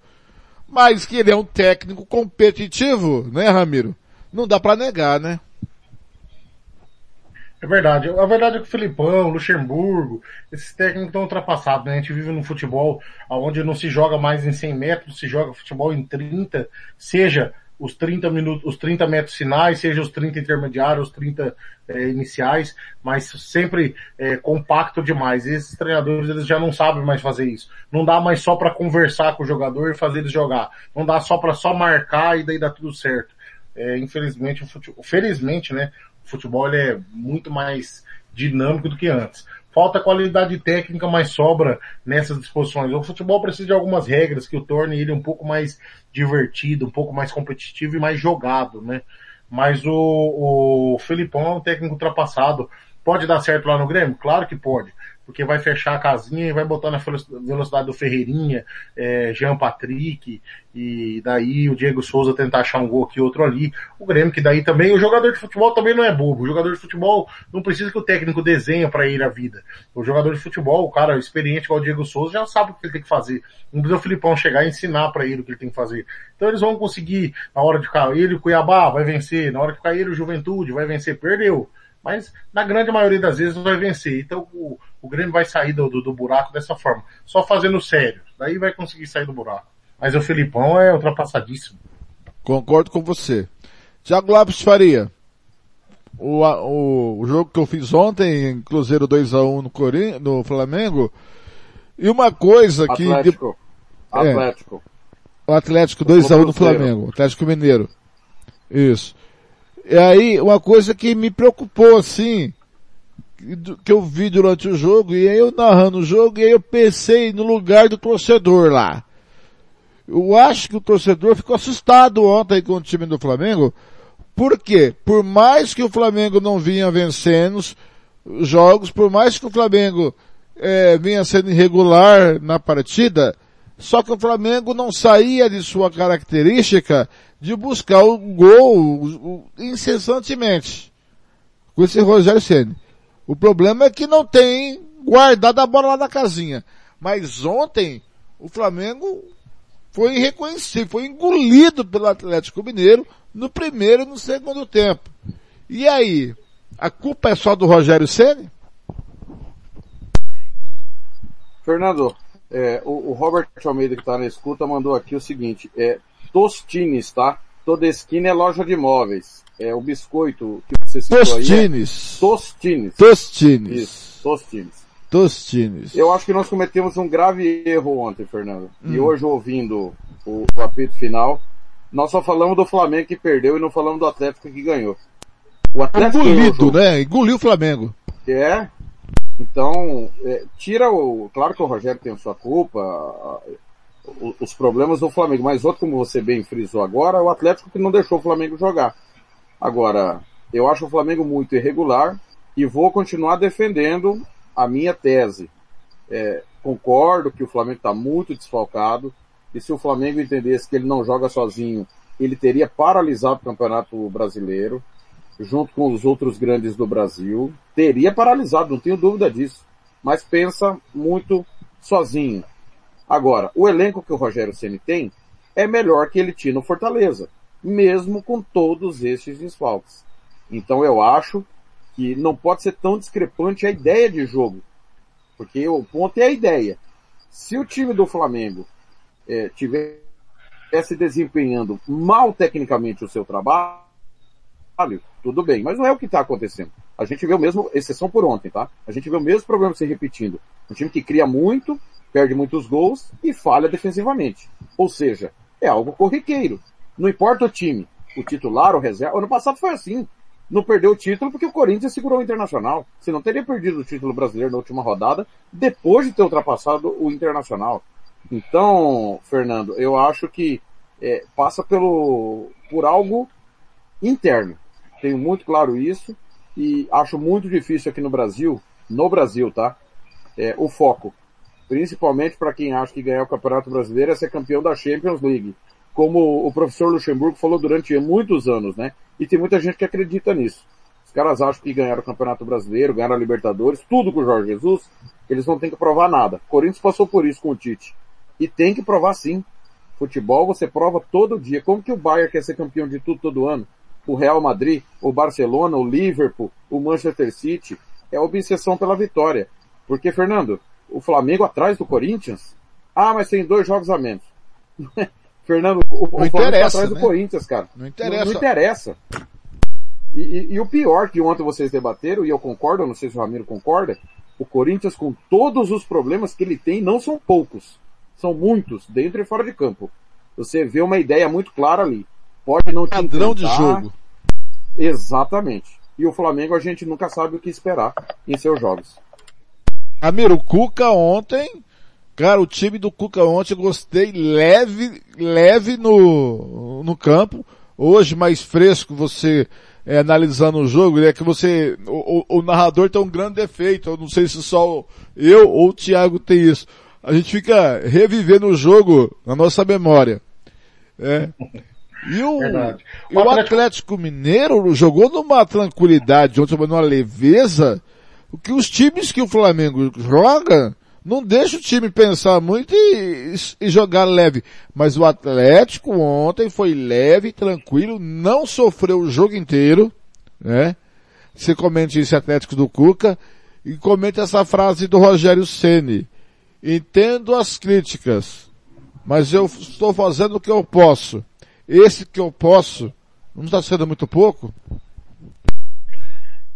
Mas que ele é um técnico competitivo, né, Ramiro? Não dá pra negar, né? É verdade. A verdade é que o Filipão, Luxemburgo, esses técnicos estão ultrapassados, né? A gente vive num futebol onde não se joga mais em 100 metros, se joga futebol em 30, seja os 30 minutos, os 30 metros finais, seja os 30 intermediários, os 30 eh, iniciais, mas sempre eh, compacto demais. Esses treinadores eles já não sabem mais fazer isso. Não dá mais só para conversar com o jogador e fazer eles jogar. Não dá só para só marcar e daí dá tudo certo. É, infelizmente, o futebol, felizmente, né? O futebol é muito mais dinâmico do que antes. Falta qualidade técnica, mas sobra nessas disposições. O futebol precisa de algumas regras que o tornem ele um pouco mais divertido, um pouco mais competitivo e mais jogado, né? Mas o, o Felipão é um técnico ultrapassado. Pode dar certo lá no Grêmio? Claro que pode. Porque vai fechar a casinha e vai botar na velocidade do Ferreirinha, é, Jean Patrick, e daí o Diego Souza tentar achar um gol aqui, outro ali. O Grêmio, que daí também, o jogador de futebol também não é bobo. O jogador de futebol não precisa que o técnico desenhe para ele a vida. O jogador de futebol, o cara experiente igual o Diego Souza, já sabe o que ele tem que fazer. Não precisa o Filipão chegar e ensinar para ele o que ele tem que fazer. Então eles vão conseguir, na hora de cair o Cuiabá vai vencer, na hora que cair o Juventude vai vencer, perdeu. Mas na grande maioria das vezes vai vencer. Então o, o Grêmio vai sair do, do, do buraco dessa forma. Só fazendo sério. Daí vai conseguir sair do buraco. Mas o Filipão é ultrapassadíssimo. Concordo com você. Tiago Lopes Faria. O, o, o jogo que eu fiz ontem, Cruzeiro 2x1 no, Corin... no Flamengo. E uma coisa que. Atlético. É. Atlético. O Atlético 2x1 no. Flamengo. Atlético Mineiro. Isso. E aí, uma coisa que me preocupou, assim, que eu vi durante o jogo, e aí eu narrando o jogo, e aí eu pensei no lugar do torcedor lá. Eu acho que o torcedor ficou assustado ontem com o time do Flamengo. Por quê? Por mais que o Flamengo não vinha vencendo os jogos, por mais que o Flamengo eh, vinha sendo irregular na partida, só que o Flamengo não saía de sua característica de buscar o gol incessantemente. Com esse Rogério Ceni. O problema é que não tem guardado a bola lá na casinha. Mas ontem, o Flamengo foi irreconhecível, foi engolido pelo Atlético Mineiro no primeiro e no segundo tempo. E aí, a culpa é só do Rogério Ceni? Fernando, É, o, o Robert Almeida que está na escuta mandou aqui o seguinte, é Tostines, tá? Toda esquina é loja de imóveis. É o biscoito que você citou Tostines. aí. É Tostines. Tostines. Isso, Tostines. Tostines. Eu acho que nós cometemos um grave erro ontem, Fernando. E Hum. hoje, ouvindo o, o apito final, nós só falamos do Flamengo que perdeu e não falamos do Atlético que ganhou. O Atlético ganhou o Engolido, né? Engoliu o Flamengo. É. Então, é, tira o. Claro que o Rogério tem a sua culpa, a- os problemas do Flamengo, mas outro, como você bem frisou agora, é o Atlético que não deixou o Flamengo jogar. Agora, eu acho o Flamengo muito irregular e vou continuar defendendo a minha tese. É, concordo que o Flamengo está muito desfalcado e se o Flamengo entendesse que ele não joga sozinho, ele teria paralisado o Campeonato Brasileiro junto com os outros grandes do Brasil, teria paralisado, não tenho dúvida disso. Mas pensa muito sozinho. Agora, o elenco que o Rogério Ceni tem é melhor que ele tinha no Fortaleza, mesmo com todos estes desfalques. Então eu acho que não pode ser tão discrepante a ideia de jogo, porque o ponto é a ideia. Se o time do Flamengo eh, tivesse desempenhando mal tecnicamente o seu trabalho, tudo bem, mas não é o que está acontecendo. A gente vê o mesmo, exceção por ontem, tá? A gente vê o mesmo problema se repetindo. Um time que cria muito, perde muitos gols e falha defensivamente. Ou seja, é algo corriqueiro. Não importa o time, o titular, o reserva. Ano passado foi assim. Não perdeu o título porque o Corinthians segurou o Internacional. Se não teria perdido o título brasileiro na última rodada, depois de ter ultrapassado o Internacional. Então, Fernando, eu acho que é, passa pelo por algo interno. Tenho muito claro isso e acho muito difícil aqui no Brasil, no Brasil, tá? É, o foco. Principalmente para quem acha que ganhar o Campeonato Brasileiro é ser campeão da Champions League. Como o professor Luxemburgo falou durante muitos anos, né? E tem muita gente que acredita nisso. Os caras acham que ganharam o Campeonato Brasileiro, ganharam a Libertadores, tudo com o Jorge Jesus, eles não têm que provar nada. Corinthians passou por isso com o Tite. E tem que provar sim. Futebol você prova todo dia. Como que o Bayern quer ser campeão de tudo todo ano? O Real Madrid, o Barcelona, o Liverpool, o Manchester City, é a obsessão pela vitória. Porque, Fernando, o Flamengo atrás do Corinthians? Ah, mas tem dois jogos a menos. Fernando, o, o Flamengo tá atrás né? do Corinthians, cara. Não interessa. Não, não interessa. E, e, e, o pior que ontem vocês debateram, e eu concordo, não sei se o Ramiro concorda, o Corinthians com todos os problemas que ele tem, não são poucos. São muitos, dentro e fora de campo. Você vê uma ideia muito clara ali. Pode não te Padrão de jogo. Exatamente. E o Flamengo a gente nunca sabe o que esperar em seus jogos. Amiro, o Cuca ontem, cara, o time do Cuca ontem gostei leve, leve no, no campo. Hoje mais fresco você é, analisando o jogo, é que você, o, o, o, narrador tem um grande defeito. Eu não sei se só eu ou o Thiago tem isso. A gente fica revivendo o jogo na nossa memória. É. E o, Verdade. e o Atlético Mineiro jogou numa tranquilidade ontem, numa leveza, o que os times que o Flamengo joga não deixa o time pensar muito e, e, jogar leve. Mas o Atlético ontem foi leve, tranquilo, não sofreu o jogo inteiro, né? Você comente esse Atlético do Cuca e comente essa frase do Rogério Ceni. Entendo as críticas, mas eu estou fazendo o que eu posso. Esse que eu posso, não está sendo muito pouco?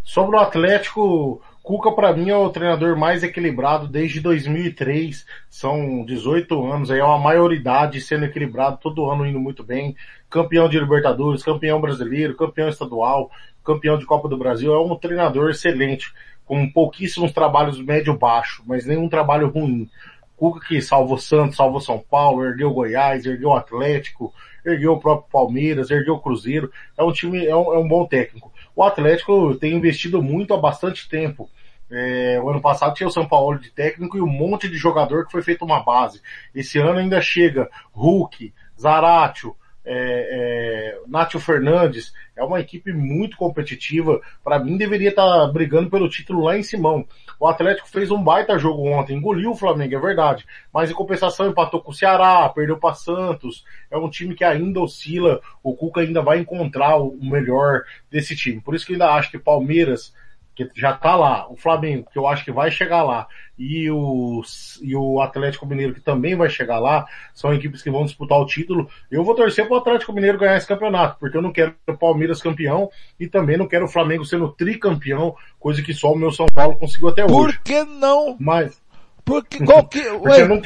Sobre o Atlético, Cuca para mim é o treinador mais equilibrado desde 2003. São 18 anos, aí é uma maioridade sendo equilibrado, todo ano indo muito bem. Campeão de Libertadores, campeão brasileiro, campeão estadual, campeão de Copa do Brasil. É um treinador excelente, com pouquíssimos trabalhos médio-baixo, mas nenhum trabalho ruim. Cuca que salvou Santos, salvou São Paulo, ergueu Goiás, ergueu Atlético, ergueu o próprio Palmeiras, ergueu o Cruzeiro. É um time, é um, é um bom técnico. O Atlético tem investido muito há bastante tempo. É, o ano passado tinha o São Paulo de técnico e um monte de jogador que foi feito uma base. Esse ano ainda chega Hulk, Zaratio, é, é, Nátio Fernandes. É uma equipe muito competitiva. Para mim deveria estar tá brigando pelo título lá em Simão. O Atlético fez um baita jogo ontem, engoliu o Flamengo, é verdade. Mas em compensação empatou com o Ceará, perdeu para Santos. É um time que ainda oscila. O Cuca ainda vai encontrar o melhor desse time. Por isso que eu ainda acho que Palmeiras que já tá lá, o Flamengo, que eu acho que vai chegar lá, e o, e o Atlético Mineiro, que também vai chegar lá, são equipes que vão disputar o título. Eu vou torcer pro Atlético Mineiro ganhar esse campeonato, porque eu não quero o Palmeiras campeão e também não quero o Flamengo sendo tricampeão, coisa que só o meu São Paulo conseguiu até Por hoje. que não? Mas, Porque, qual que, porque não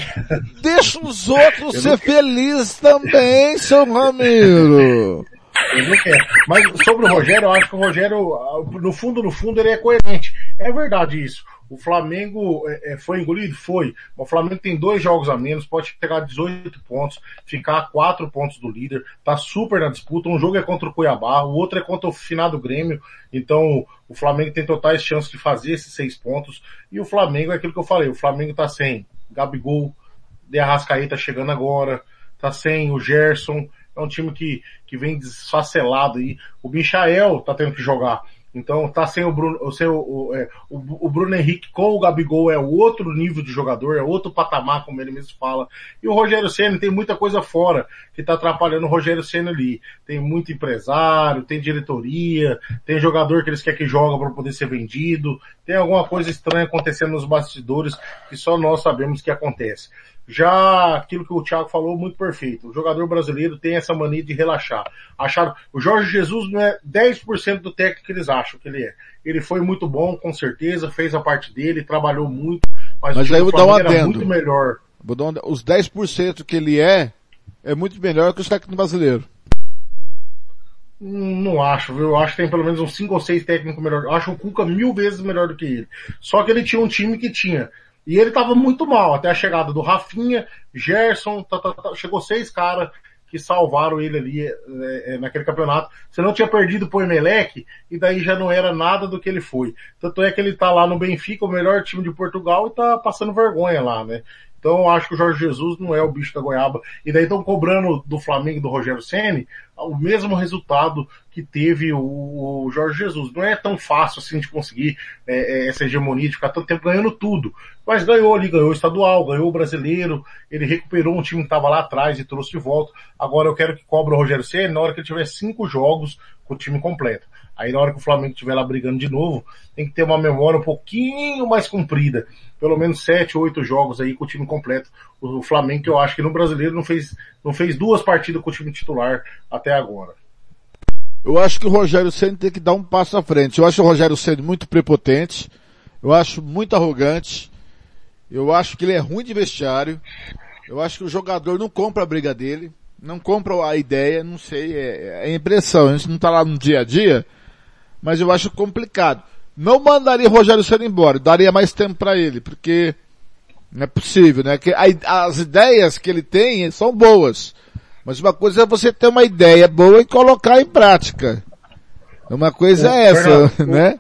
deixa os outros Eu ser não- felizes também, seu Ramiro. Mas sobre o Rogério, eu acho que o Rogério, no fundo, no fundo, ele é coerente. É verdade isso. O Flamengo é, é, foi engolido? Foi. O Flamengo tem dois jogos a menos, pode chegar a 18 pontos, ficar a 4 pontos do líder, tá super na disputa. Um jogo é contra o Cuiabá, o outro é contra o finado Grêmio. Então, o Flamengo tem totais chances de fazer esses seis pontos. E o Flamengo é aquilo que eu falei, o Flamengo tá sem Gabigol, De Arrascaeta chegando agora, tá sem o Gerson, é um time que, que vem desfacelado aí. O Michael tá tendo que jogar. Então tá sem o Bruno, o, seu, o, é, o, o Bruno Henrique com o Gabigol é outro nível de jogador, é outro patamar, como ele mesmo fala. E o Rogério Senna tem muita coisa fora que tá atrapalhando o Rogério Senna ali. Tem muito empresário, tem diretoria, tem jogador que eles querem que joga para poder ser vendido, tem alguma coisa estranha acontecendo nos bastidores que só nós sabemos que acontece. Já aquilo que o Thiago falou, muito perfeito. O jogador brasileiro tem essa mania de relaxar. Acharam, o Jorge Jesus não é 10% do técnico que eles acham que ele é. Ele foi muito bom, com certeza, fez a parte dele, trabalhou muito, mas, Mas o time aí eu vou dar um adendo. muito melhor. Vou dar um- Os 10% que ele é, é muito melhor que os técnicos brasileiros. Hum, Não acho, viu? Eu acho que tem pelo menos uns 5 ou 6 técnicos melhor. Eu acho o Cuca mil vezes melhor do que ele. Só que ele tinha um time que tinha. E ele tava muito mal, até a chegada do Rafinha, Gerson, tá, tá, tá, chegou seis caras que salvaram ele ali é, é, naquele campeonato. Você não tinha perdido pro Emelec, e daí já não era nada do que ele foi. Tanto é que ele tá lá no Benfica, o melhor time de Portugal, e tá passando vergonha lá, né? Então acho que o Jorge Jesus não é o bicho da goiaba. E daí estão cobrando do Flamengo do Rogério Ceni o mesmo resultado que teve o, o Jorge Jesus. Não é tão fácil assim de conseguir é, é, essa hegemonia, de ficar tanto tempo ganhando tudo. Mas ganhou ali, ganhou o estadual, ganhou o brasileiro, ele recuperou um time que estava lá atrás e trouxe de volta. Agora eu quero que cobre o Rogério Ceni na hora que ele tiver cinco jogos com o time completo. Aí na hora que o Flamengo estiver lá brigando de novo, tem que ter uma memória um pouquinho mais comprida. Pelo menos sete, oito jogos aí com o time completo. O Flamengo eu acho que no brasileiro não fez, não fez duas partidas com o time titular até agora. Eu acho que o Rogério Ceni tem que dar um passo à frente. Eu acho o Rogério Ceni muito prepotente. Eu acho muito arrogante. Eu acho que ele é ruim de vestiário. Eu acho que o jogador não compra a briga dele. Não compra a ideia, não sei, é, é impressão. A gente não tá lá no dia a dia, mas eu acho complicado. Não mandaria o Rogério Ceni embora, daria mais tempo para ele, porque não é possível, né? Que as ideias que ele tem são boas. Mas uma coisa é você ter uma ideia boa e colocar em prática. Uma coisa O é essa, Fernando, né?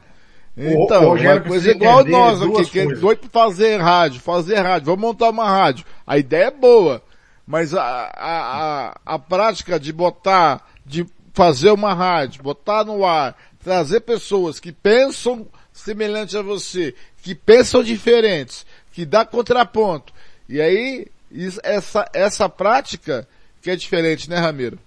o Então, Rogério uma coisa igual nós aqui, que é doido pra fazer rádio, fazer rádio, vamos montar uma rádio. A ideia é boa, mas a, a, a, a prática de botar, de fazer uma rádio, botar no ar, trazer pessoas que pensam semelhante a você, que pensam diferentes, que dá contraponto. E aí, isso- essa, essa prática que é diferente, né, Ramiro?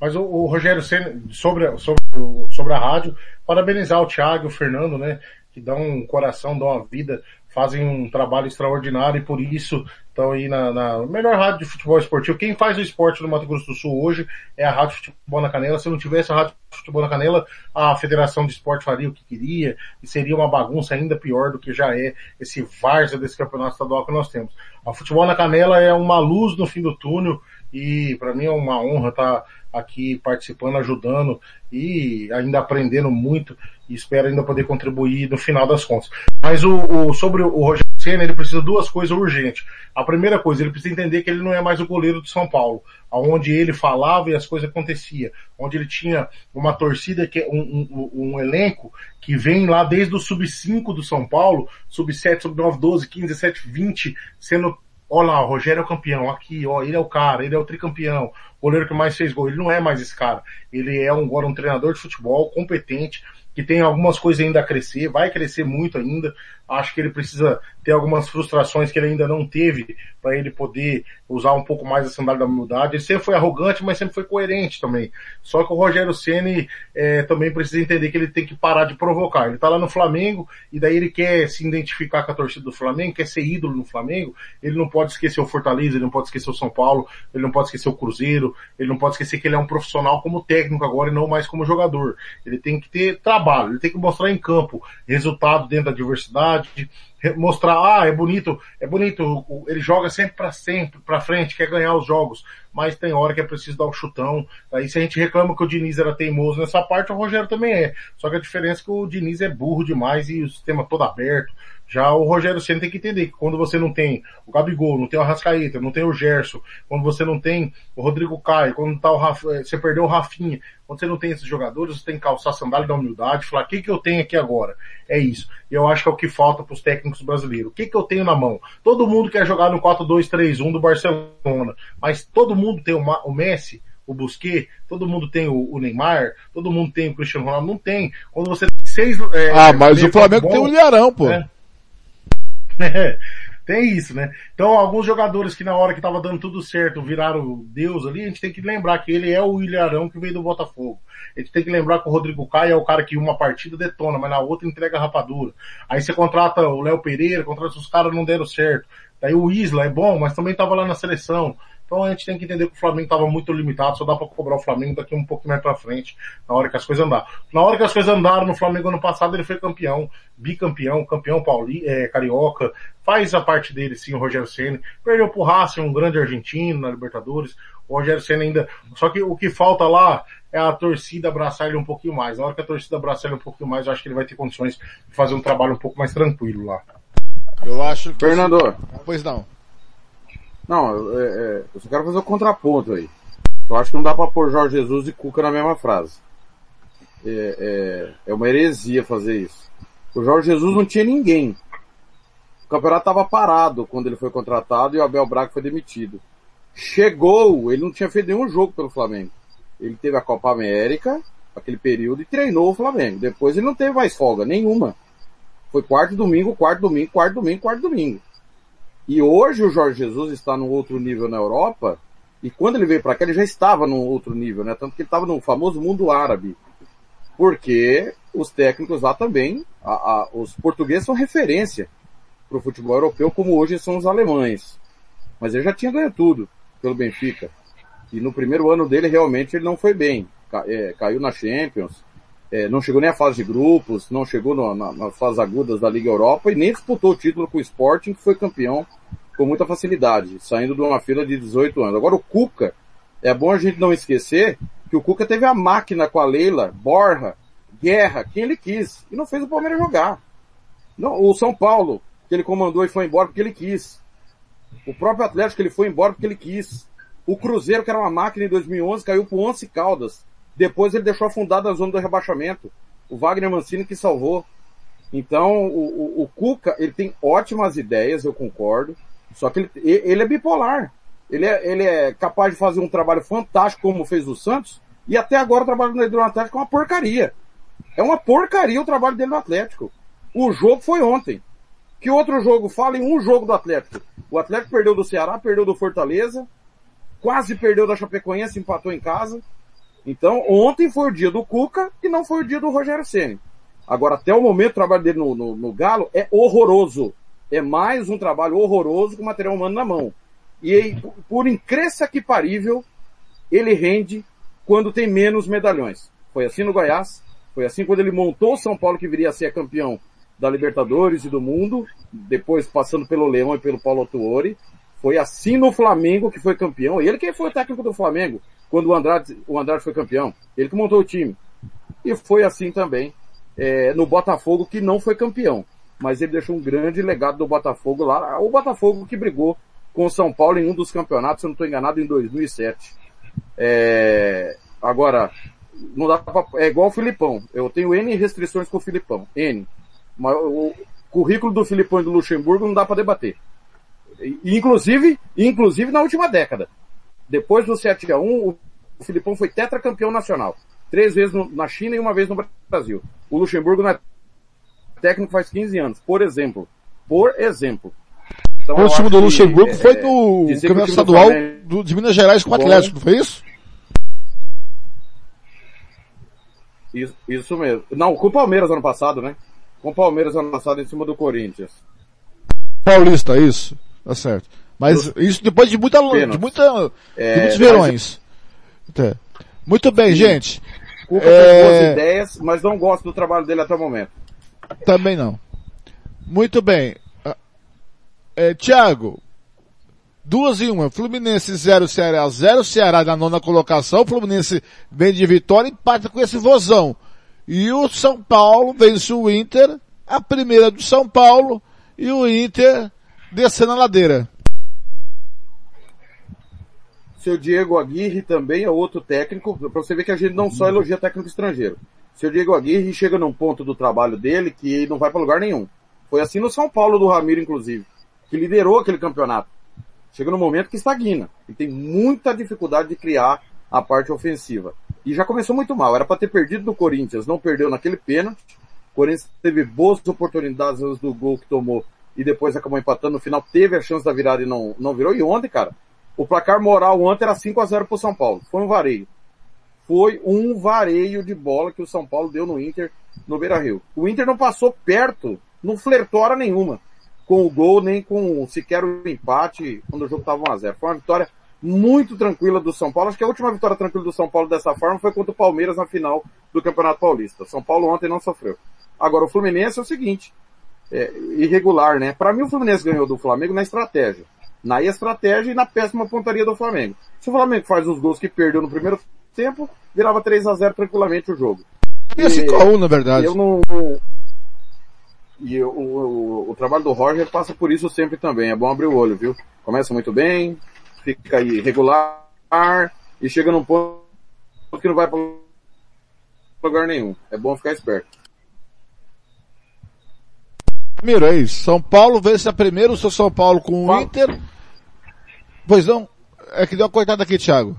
Mas o, o Rogério sobre, a- sobre, sobre a rádio, parabenizar o Thiago e o Fernando, né? Que dão um coração, dão uma vida, fazem um trabalho extraordinário e por isso estão aí na, na melhor rádio de futebol esportivo. Quem faz o esporte no Mato Grosso do Sul hoje é a Rádio Futebol na Canela. Se não tivesse a Rádio Futebol na Canela, a Federação de Esporte faria o que queria e seria uma bagunça ainda pior do que já é esse várzea desse campeonato estadual que nós temos. A Futebol na Canela é uma luz no fim do túnel e para mim é uma honra estar aqui participando, ajudando e ainda aprendendo muito e espero ainda poder contribuir no final das contas. Mas o, o- sobre o Rogério Senna, ele precisa de duas coisas urgentes. A primeira coisa, ele precisa entender que ele não é mais o goleiro de São Paulo, aonde ele falava e as coisas aconteciam, onde ele tinha uma torcida que um, um, um elenco que vem lá desde o sub-5 do São Paulo, sub-7, sub-9, 12, 15, 17, 20, sendo Olha lá, o Rogério é o campeão, aqui, ó, ele é o cara, ele é o tricampeão, o goleiro que mais fez gol. Ele não é mais esse cara. Ele é um, agora um treinador de futebol competente, que tem algumas coisas ainda a crescer, vai crescer muito ainda. Acho que ele precisa ter algumas frustrações que ele ainda não teve para ele poder usar um pouco mais a sandália da humildade. Ele sempre foi arrogante, mas sempre foi coerente também. Só que o Rogério Ceni é, também precisa entender que ele tem que parar de provocar. Ele tá lá no Flamengo e daí ele quer se identificar com a torcida do Flamengo, quer ser ídolo no Flamengo. Ele não pode esquecer o Fortaleza, ele não pode esquecer o São Paulo, ele não pode esquecer o Cruzeiro, ele não pode esquecer que ele é um profissional como técnico agora e não mais como jogador. Ele tem que ter trabalho, ele tem que mostrar em campo resultado dentro da diversidade, mostrar, ah, é bonito, é bonito, ele joga sempre para sempre, para frente, quer ganhar os jogos, mas tem hora que é preciso dar o um chutão. Aí se a gente reclama que o Diniz era teimoso nessa parte, o Rogério também é. Só que a diferença é que o Diniz é burro demais e o sistema todo aberto. Já o Rogério Senna tem que entender que quando você não tem o Gabigol, não tem o Arrascaeta, não tem o Gerson, quando você não tem o Rodrigo Caio, quando tá o Rafa, eh, você perdeu o Rafinha, quando você não tem esses jogadores, você tem que calçar a sandália da humildade, falar, o que que eu tenho aqui agora? É isso. E eu acho que é o que falta para os técnicos brasileiros. O que que eu tenho na mão? Todo mundo quer jogar no 4-2-3-1 do Barcelona, mas todo mundo tem o, Messi, o Busquets, todo mundo tem o, o, Neymar, todo mundo tem o Cristiano Ronaldo, não tem. Quando você tem seis... É, ah, mas o Flamengo bom, tem o Ilharão, pô. Né? tem isso, né? Então, alguns jogadores que na hora que tava dando tudo certo viraram Deus ali, a gente tem que lembrar que ele é o Ilharão que veio do Botafogo. A gente tem que lembrar que o Rodrigo Caio é o cara que uma partida detona, mas na outra entrega rapadura. Aí você contrata o Léo Pereira, contrata os caras não deram certo. Daí o Isla é bom, mas também tava lá na seleção. Então a gente tem que entender que o Flamengo estava muito limitado, só dá para cobrar o Flamengo daqui um pouco mais para frente, na hora que as coisas andaram. Na hora que as coisas andaram no Flamengo ano passado, ele foi campeão, bicampeão, campeão pauli, é, carioca, faz a parte dele sim, o Rogério Senna. Perdeu pro Racing, um grande argentino na Libertadores. O Rogério Senna ainda, só que o que falta lá é a torcida abraçar ele um pouquinho mais. Na hora que a torcida abraçar ele um pouquinho mais, eu acho que ele vai ter condições de fazer um trabalho um pouco mais tranquilo lá. Eu acho que... Fernando. Pois não. Não, é, é, eu só quero fazer o contraponto aí. Eu acho que não dá para pôr Jorge Jesus e Cuca na mesma frase. É, é, é uma heresia fazer isso. O Jorge Jesus não tinha ninguém. O campeonato estava parado quando ele foi contratado e o Abel Braga foi demitido. Chegou, ele não tinha feito nenhum jogo pelo Flamengo. Ele teve a Copa América, aquele período, e treinou o Flamengo. Depois ele não teve mais folga, nenhuma. Foi quarto domingo, quarto domingo, quarto domingo, quarto domingo. E hoje o Jorge Jesus está num outro nível na Europa, e quando ele veio para cá ele já estava num outro nível, né? Tanto que ele estava no famoso mundo árabe. Porque os técnicos lá também, a, a, os portugueses são referência para o futebol europeu, como hoje são os alemães. Mas ele já tinha ganho tudo pelo Benfica. E no primeiro ano dele realmente ele não foi bem. É, caiu na Champions, é, não chegou nem à fase de grupos, não chegou no, na, nas fases agudas da Liga Europa e nem disputou o título com o Sporting, que foi campeão com muita facilidade, saindo de uma fila de 18 anos. Agora o Cuca, é bom a gente não esquecer que o Cuca teve a máquina com a Leila, Borra, Guerra, quem ele quis, e não fez o Palmeiras jogar. Não, o São Paulo, que ele comandou e foi embora porque ele quis. O próprio Atlético, ele foi embora porque ele quis. O Cruzeiro, que era uma máquina em 2011, caiu pro Once Caldas. Depois ele deixou afundado a zona do rebaixamento. O Wagner Mancini que salvou. Então, o, o, o Cuca, ele tem ótimas ideias, eu concordo. Só que ele, ele é bipolar. Ele é, ele é capaz de fazer um trabalho fantástico como fez o Santos. E até agora o trabalho dele no Atlético é uma porcaria. É uma porcaria o trabalho dele no Atlético. O jogo foi ontem. Que outro jogo? Fala em um jogo do Atlético. O Atlético perdeu do Ceará, perdeu do Fortaleza, quase perdeu da Chapecoense, empatou em casa. Então, ontem foi o dia do Cuca e não foi o dia do Rogério Ceni. Agora, até o momento, o trabalho dele no, no, no, Galo é horroroso. É mais um trabalho horroroso com material humano na mão. E por incresça que parível, ele rende quando tem menos medalhões. Foi assim no Goiás, foi assim quando ele montou o São Paulo, que viria a ser campeão da Libertadores e do mundo, depois passando pelo Leão e pelo Paulo Tuori. Foi assim no Flamengo que foi campeão. Ele que foi o técnico do Flamengo quando o Andrade, o Andrade foi campeão. Ele que montou o time. E foi assim também é, no Botafogo, que não foi campeão. Mas ele deixou um grande legado do Botafogo lá. O Botafogo que brigou com o São Paulo em um dos campeonatos, se eu não estou enganado, em 2007. É, agora, não dá pra, é igual o Filipão. Eu tenho N restrições com o Filipão. N. Mas o currículo do Filipão e do Luxemburgo não dá para debater. Inclusive, inclusive na última década. Depois do 7 a 1 o Filipão foi tetracampeão nacional. Três vezes no, na China e uma vez no Brasil. O Luxemburgo não é técnico faz 15 anos. Por exemplo, Por exemplo. Então, o eu último acho do que, Luxemburgo é, foi no que o Campeonato time Estadual do- de Minas Gerais com o. Atlético, não foi isso? Isso, isso mesmo. Não, com o Palmeiras ano passado, né? Com o Palmeiras ano passado em cima do Corinthians. Paulista, isso. Tá certo. Mas isso depois de muita, de Pênalti. muita, É, de muitos mas- verões. Tá. Muito bem, gente. Cuca É. tem boas ideias, mas não gosto do trabalho dele até o momento. Também não. Muito bem. Ah, É, Thiago, duas e uma. Fluminense 0, Ceará 0, Ceará na nona colocação. Fluminense vem de vitória e empata com esse vozão. E o São Paulo vence o Inter, a primeira do São Paulo, e o Inter descendo a ladeira. Seu Diego Aguirre também é outro técnico, pra você ver que a gente não só elogia técnico estrangeiro. Seu Diego Aguirre chega num ponto do trabalho dele que não vai para lugar nenhum. Foi assim no São Paulo do Ramiro, inclusive, que liderou aquele campeonato. Chega num momento que estagna e tem muita dificuldade de criar a parte ofensiva. E já começou muito mal. Era para ter perdido do Corinthians, não perdeu naquele pênalti. O Corinthians teve boas oportunidades antes do gol que tomou e depois acabou empatando. No final teve a chance da virada e não, não virou. E ontem, cara, o placar moral ontem era 5 a 0 pro São Paulo. Foi um vareio. Foi um vareio de bola que o São Paulo deu no Inter no Beira Rio. O Inter não passou perto, não flertou hora nenhuma com o gol, nem com sequer o empate quando o jogo estava 1 a 0 Foi uma vitória muito tranquila do São Paulo. Acho que a última vitória tranquila do São Paulo dessa forma foi contra o Palmeiras na final do Campeonato Paulista. São Paulo ontem não sofreu. Agora o Fluminense é o seguinte, é, irregular, né? Para mim o Fluminense ganhou do Flamengo na estratégia. Na estratégia e na péssima pontaria do Flamengo. Se o Flamengo faz os gols que perdeu no primeiro tempo, virava 3 a 0 tranquilamente o jogo. E 5 a 1 na verdade. Eu não. E o, o, o trabalho do Roger passa por isso sempre também. É bom abrir o olho, viu? Começa muito bem, fica aí regular e chega num ponto que não vai para lugar nenhum. É bom ficar esperto. Primeiro, é isso. São Paulo vence a primeira, o seu São Paulo com o Fala. Inter. Pois não, é que deu uma cortada aqui, Thiago.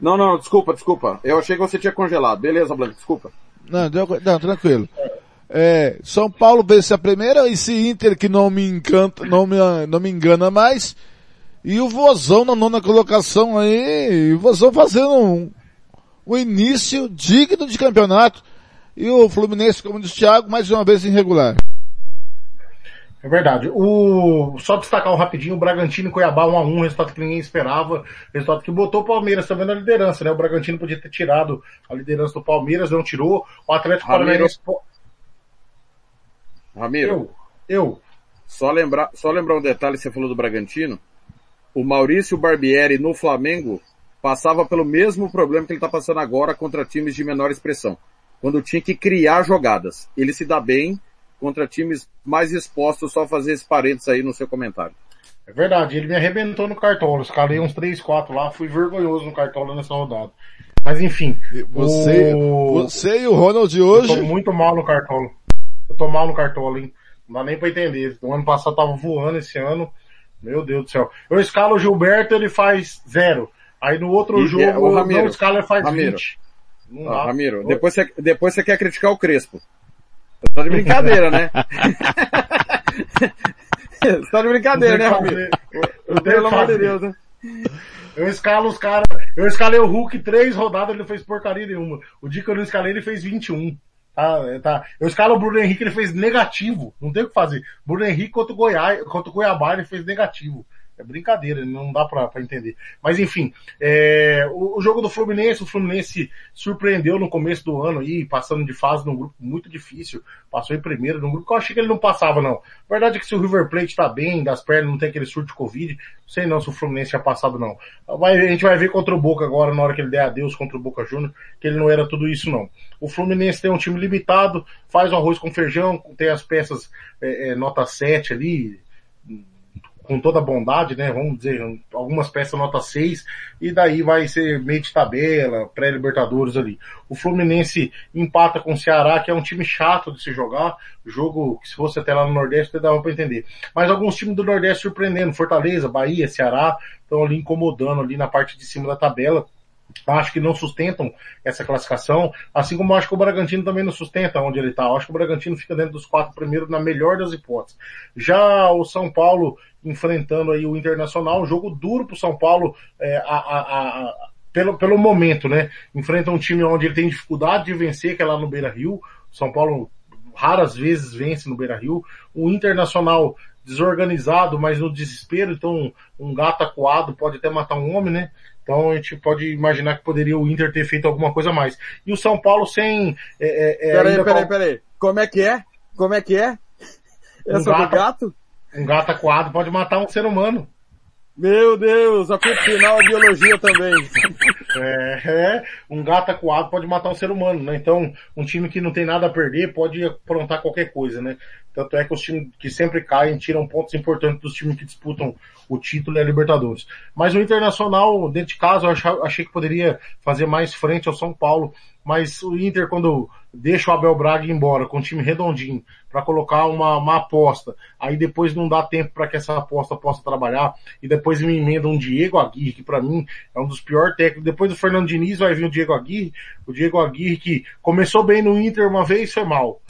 Não, não, desculpa, desculpa. Eu achei que você tinha congelado. Beleza, Blanco, desculpa. Não, deu, não, tranquilo. É, São Paulo vence a primeira, esse Inter que não me encanta, não me, não me engana mais. E o Vozão na nona colocação aí, o Vozão fazendo um, um início digno de campeonato. E o Fluminense, como disse o Thiago, mais uma vez irregular. É verdade. O, só destacar um rapidinho, o Bragantino e Cuiabá 1 a 1 resultado que ninguém esperava, resultado que botou o Palmeiras também na liderança, né? O Bragantino podia ter tirado a liderança do Palmeiras, não tirou. O Atlético Ramiro. Paranaense... Ramiro, Eu, eu, só lembrar, só lembrar um detalhe que você falou do Bragantino. O Maurício Barbieri no Flamengo passava pelo mesmo problema que ele está passando agora contra times de menor expressão. Quando tinha que criar jogadas. Ele se dá bem contra times mais expostos, só fazer esse parênteses aí no seu comentário. é verdade, ele me arrebentou no cartola, escalei uns 3, 4 lá, fui vergonhoso no cartola nessa rodada. Mas enfim, Você, o... você e o Ronald de Eu hoje, tô muito mal no cartola. Eu tô mal no cartola, hein? Não dá nem pra entender. O ano passado tava voando esse ano. Meu Deus do céu. Eu escalo o Gilberto, ele faz zero. Aí no outro E- jogo, é, o eu Ramiro, não escalo, ele faz Ramiro. 20. Não Ah. Ramiro, depois você, depois você quer criticar o Crespo. Tá de brincadeira, né? tá de brincadeira, né, Ramiro? Pelo amor de. Deus, né? Eu escalo os caras. Eu escalei o Hulk três rodadas, ele não fez porcaria nenhuma. O dia que eu não escalei, ele fez 21. Tá, é, tá. Eu escalo o Bruno Henrique, ele fez negativo. Não tem o que fazer. Bruno Henrique contra o Goiás, contra o Goiabá, ele fez negativo. É brincadeira, não dá pra entender. Mas enfim, é, o, o jogo do Fluminense, o Fluminense surpreendeu no começo do ano aí, passando de fase num grupo muito difícil. Passou em primeiro, num grupo que eu achei que ele não passava, não. A verdade é que se o River Plate tá bem, das pernas, não tem aquele surto de Covid, não sei não se o Fluminense tinha passado, não. Vai- a gente vai ver contra o Boca agora, na hora que ele der adeus contra o Boca Júnior, que ele não era tudo isso, não. O Fluminense tem um time limitado, faz o arroz com feijão, tem as peças é, é, nota 7 ali, com toda bondade, né? Vamos dizer, algumas peças nota 6, e daí vai ser meio de tabela, pré-libertadores ali. O Fluminense empata com o Ceará, que é um time chato de se jogar, jogo que se fosse até lá no Nordeste dava para entender. Mas alguns times do Nordeste surpreendendo, Fortaleza, Bahia, Ceará, estão ali incomodando ali na parte de cima da tabela. Acho que não sustentam essa classificação, assim como acho que o Bragantino também não sustenta onde ele está. Acho que o Bragantino fica dentro dos quatro primeiros na melhor das hipóteses. Já o São Paulo enfrentando aí o Internacional, um jogo duro para o São Paulo é, a, a, a, pelo, pelo momento, né? Enfrenta um time onde ele tem dificuldade de vencer, que é lá no Beira Rio. São Paulo raras vezes vence no Beira Rio. O Internacional desorganizado, mas no desespero, então um gato acuado pode até matar um homem, né? Então a gente pode imaginar que poderia o Inter ter feito alguma coisa a mais. E o São Paulo sem. É, é, é peraí, peraí, peraí. Como é que é? Como é que é? Essa um gato, gato? Um gato acuado pode matar um ser humano. Meu Deus, a final é biologia também. É, é, um gato acuado pode matar um ser humano, né? Então, um time que não tem nada a perder pode aprontar qualquer coisa, né? Tanto é que os times que sempre caem tiram pontos importantes dos times que disputam o título e a Libertadores. Mas o Internacional, dentro de casa, eu achei que poderia fazer mais frente ao São Paulo. Mas o Inter, quando deixa o Abel Braga embora com um time redondinho para colocar uma, uma aposta, aí depois não dá tempo para que essa aposta possa trabalhar, e depois me emenda um Diego Aguirre, que para mim é um dos piores técnicos. Depois do Fernando Diniz vai vir o Diego Aguirre, o Diego Aguirre que começou bem no Inter uma vez, foi mal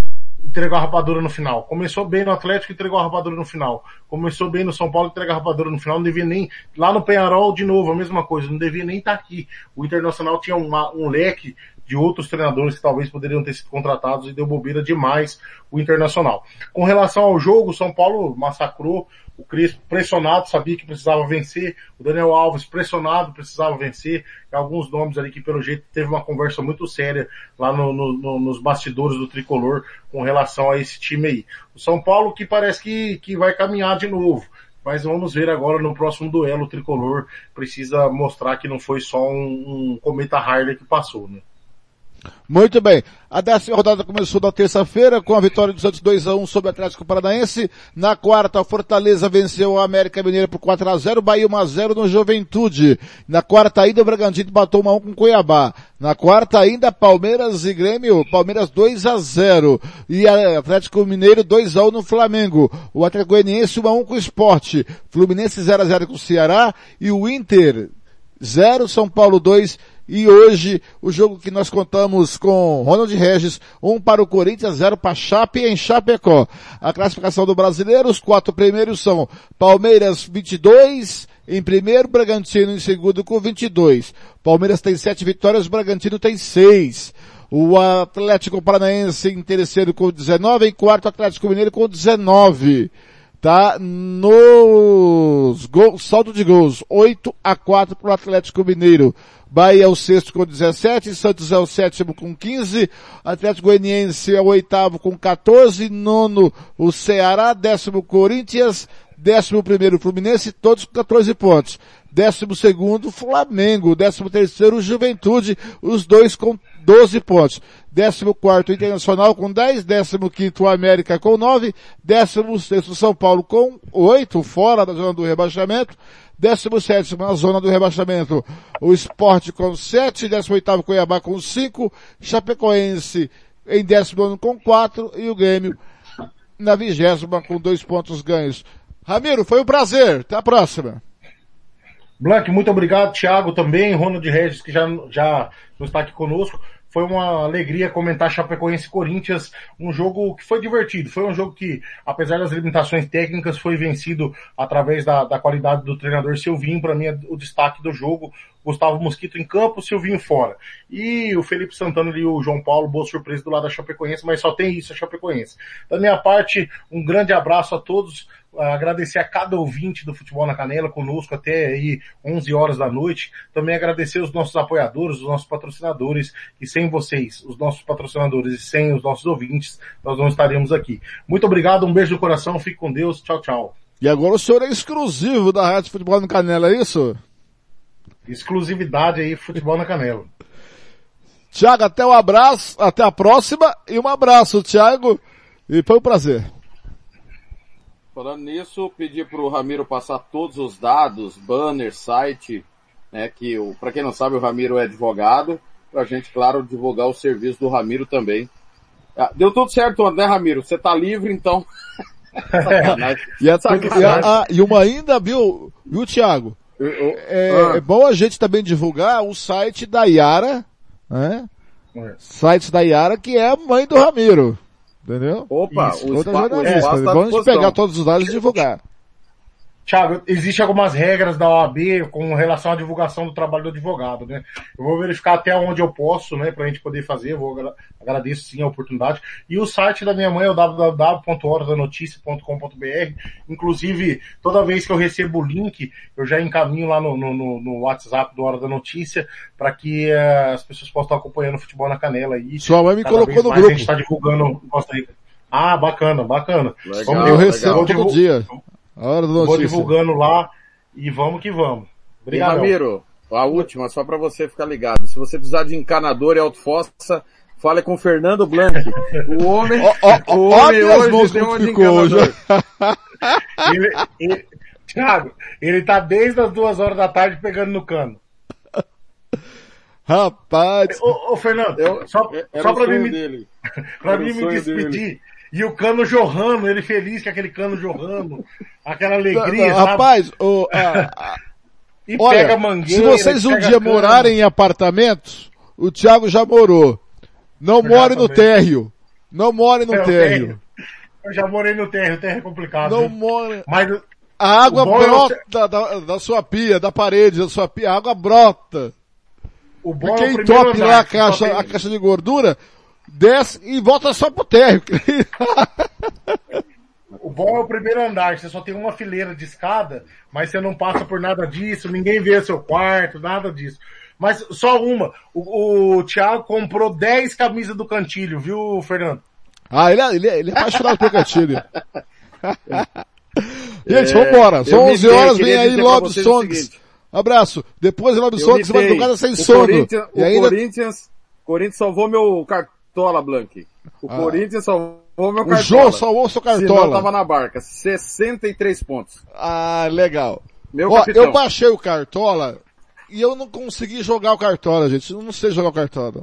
entregou a rapadura no final. Começou bem no Atlético entregou a rapadura no final. Começou bem no São Paulo entregou a rapadura no final. Não devia nem. Lá no Penharol, de novo, a mesma coisa. Não devia nem estar tá aqui. O Internacional tinha uma, um leque de outros treinadores que talvez poderiam ter sido contratados e deu bobeira demais o Internacional. Com relação ao jogo, o São Paulo massacrou o Crespo pressionado, sabia que precisava vencer. O Daniel Alves pressionado, precisava vencer. Alguns nomes ali que, pelo jeito, teve uma conversa muito séria lá no, no, no, nos bastidores do tricolor com relação a esse time aí. O São Paulo que parece que, que vai caminhar de novo. Mas vamos ver agora no próximo duelo o tricolor precisa mostrar que não foi só um, um cometa Harley que passou, né? Muito bem. A décima rodada começou na terça-feira com a vitória do Santos 2 a 1 sobre o Atlético Paranaense. Na quarta, a Fortaleza venceu a América Mineira por 4 a 0, Bahia 1 a 0 no Juventude. Na quarta ainda o Bragantino bateu 1 a 1 com Cuiabá. Na quarta ainda Palmeiras e Grêmio, Palmeiras 2 a 0 e Atlético Mineiro 2 a 1 no Flamengo. O Atlético Goianiense 1 a 1 com o Sport. Fluminense 0 a 0 com o Ceará e o Inter 0 São Paulo 2 e hoje, o jogo que nós contamos com Ronald Regis, um para o Corinthians, zero para Chape em Chapecó. A classificação do brasileiro, os quatro primeiros são Palmeiras 22, em primeiro, Bragantino em segundo com 22. Palmeiras tem sete vitórias, Bragantino tem seis. O Atlético Paranaense em terceiro com 19, em quarto Atlético Mineiro com 19 tá nos gols, saldo de gols, 8 a 4 para o Atlético Mineiro. Bahia é o sexto com 17, Santos é o sétimo com 15, Atlético Goianiense é o oitavo com 14, nono o Ceará, décimo Corinthians, décimo primeiro Fluminense, todos com 14 pontos. Décimo segundo Flamengo, décimo terceiro Juventude, os dois com 12 pontos. Décimo quarto Internacional com 10, décimo quinto América com 9, décimo sexto São Paulo com 8, fora da zona do rebaixamento, 17 na zona do rebaixamento, o Esporte com 7, 18 Cuiabá com 5, Chapecoense em 19 com 4 e o Grêmio na vigésima com dois pontos ganhos. Ramiro, foi um prazer. Até a próxima. Blank, muito obrigado. Thiago também, Ronald Regis, que já, já está aqui conosco. Foi uma alegria comentar Chapecoense Corinthians, um jogo que foi divertido. Foi um jogo que, apesar das limitações técnicas, foi vencido através da, da qualidade do treinador Silvinho. Para mim, é o destaque do jogo. Gustavo Mosquito em campo, Silvinho fora. E o Felipe Santana e o João Paulo, boa surpresa do lado da Chapecoense, mas só tem isso a Chapecoense. Da minha parte, um grande abraço a todos agradecer a cada ouvinte do Futebol na Canela conosco até aí 11 horas da noite. Também agradecer os nossos apoiadores, os nossos patrocinadores, e sem vocês, os nossos patrocinadores e sem os nossos ouvintes, nós não estaremos aqui. Muito obrigado, um beijo no coração, fique com Deus, tchau, tchau. E agora o senhor é exclusivo da Rádio Futebol na Canela, é isso? Exclusividade aí, Futebol na Canela. Tiago, até um abraço, até a próxima e um abraço, Tiago. E foi um prazer. Falando nisso, pedi para o Ramiro passar todos os dados, banner, site, né, que para quem não sabe, o Ramiro é advogado, para a gente, claro, divulgar o serviço do Ramiro também. Ah, deu tudo certo, né, Ramiro? Você tá livre, então. e, a, e, a, e, uma ainda, viu, viu, Thiago? é, Ah. é bom a gente também divulgar o site da Yara, né? É. Site da Yara, que é a mãe do Ramiro. Entendeu? Opa, Isso, o Outra spa- o jornalista. espaço tá Vamos pegar todos os dados e divulgar. Thiago, existem algumas regras da OAB com relação à divulgação do trabalho do advogado, né? Eu vou verificar até onde eu posso, né, pra gente poder fazer, eu vou agra- agradeço sim a oportunidade. E o site da minha mãe é o www.horadanoticia.com.br. Inclusive, toda vez que eu recebo o link, eu já encaminho lá no, no, no- no WhatsApp do Hora da Notícia para que eh, as pessoas possam estar acompanhando o futebol na canela aí. Sua mãe me Cada colocou no grupo. A gente tá divulgando o Costa Rica. Ah, bacana, bacana. Legal, Vamos- Eu legal. recebo todo dia. A hora do Vou divulgando lá e vamos que vamos. E Obrigado. Ramiro, a última, só para você ficar ligado. Se você precisar de encanador e autofossa, fale com o Fernando Blanc. O homem, ó, o ó, homem mãos hoje tem um de ficou hoje. encanador. Ele, ele, Thiago, ele tá desde as duas horas da tarde pegando no cano. Rapaz. Ô, ô Fernando, Eu- só, era só o pra mim, me, dele. pra mim o me despedir. E o cano jorrando, ele feliz com aquele cano jorrando, aquela alegria, não? Rapaz, o, a- a- e olha, pega se mangueira. vocês um dia cano. morarem em apartamentos, o Thiago já morou. Não Já more no térreo. Não more no É, o térreo. Eu já morei no terra, o terra é complicado. Não viu? more. Mas A água O bom é brota da, da sua pia, da parede da sua pia. A água brota. o bom é o andar, lá a caixa, a caixa de gordura, desce e volta só pro térreo. O bom é o primeiro andar, você só tem uma fileira de escada, mas você não passa por nada disso, ninguém vê seu quarto, nada disso. Mas só uma. O, o Thiago comprou 10 camisas do Cantilho, viu, Fernando? ah, ele, é- ele, é- ele é apaixonado pelo Cantilho. Gente, É, vambora. eu São me 11 dei, horas, vem aí o Songs. Abraço. Depois Eu Songs, você vai tocar sem o sono. Corinthians, E o ainda Corinthians, Corinthians salvou meu cartola, Blank. O Ah. Corinthians salvou meu o cartola. João salvou seu Senão cartola. tava na barca. 63 pontos. Ah, legal. Meu Ó, capitão. eu baixei o Cartola e eu não consegui jogar o Cartola, gente. Eu não sei jogar o Cartola.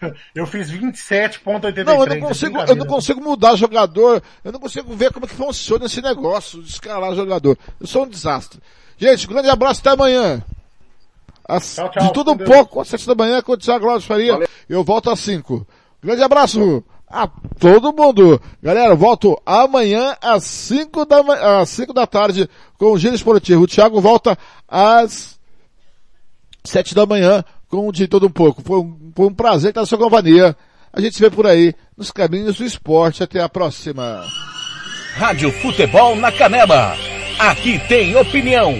Eu fiz 27.83. Não, eu não é consigo, eu não consigo mudar jogador. Eu não consigo ver como é que funciona esse negócio de escalar jogador. Eu sou um desastre. Gente, um grande abraço até amanhã. Às- Tchau, tchau. De tudo um pouco, às sete da manhã, com o Thiago Faria. Valeu. Eu volto às cinco. Grande abraço a todo mundo. Galera, volto amanhã às cinco da, ma- às cinco da tarde com o Giro Esportivo. O Thiago volta às sete da manhã com o de todo um pouco. Foi um, foi um prazer estar na sua companhia. A gente se vê por aí nos caminhos do esporte. Até a próxima. Rádio Futebol na Canela. Aqui tem opinião.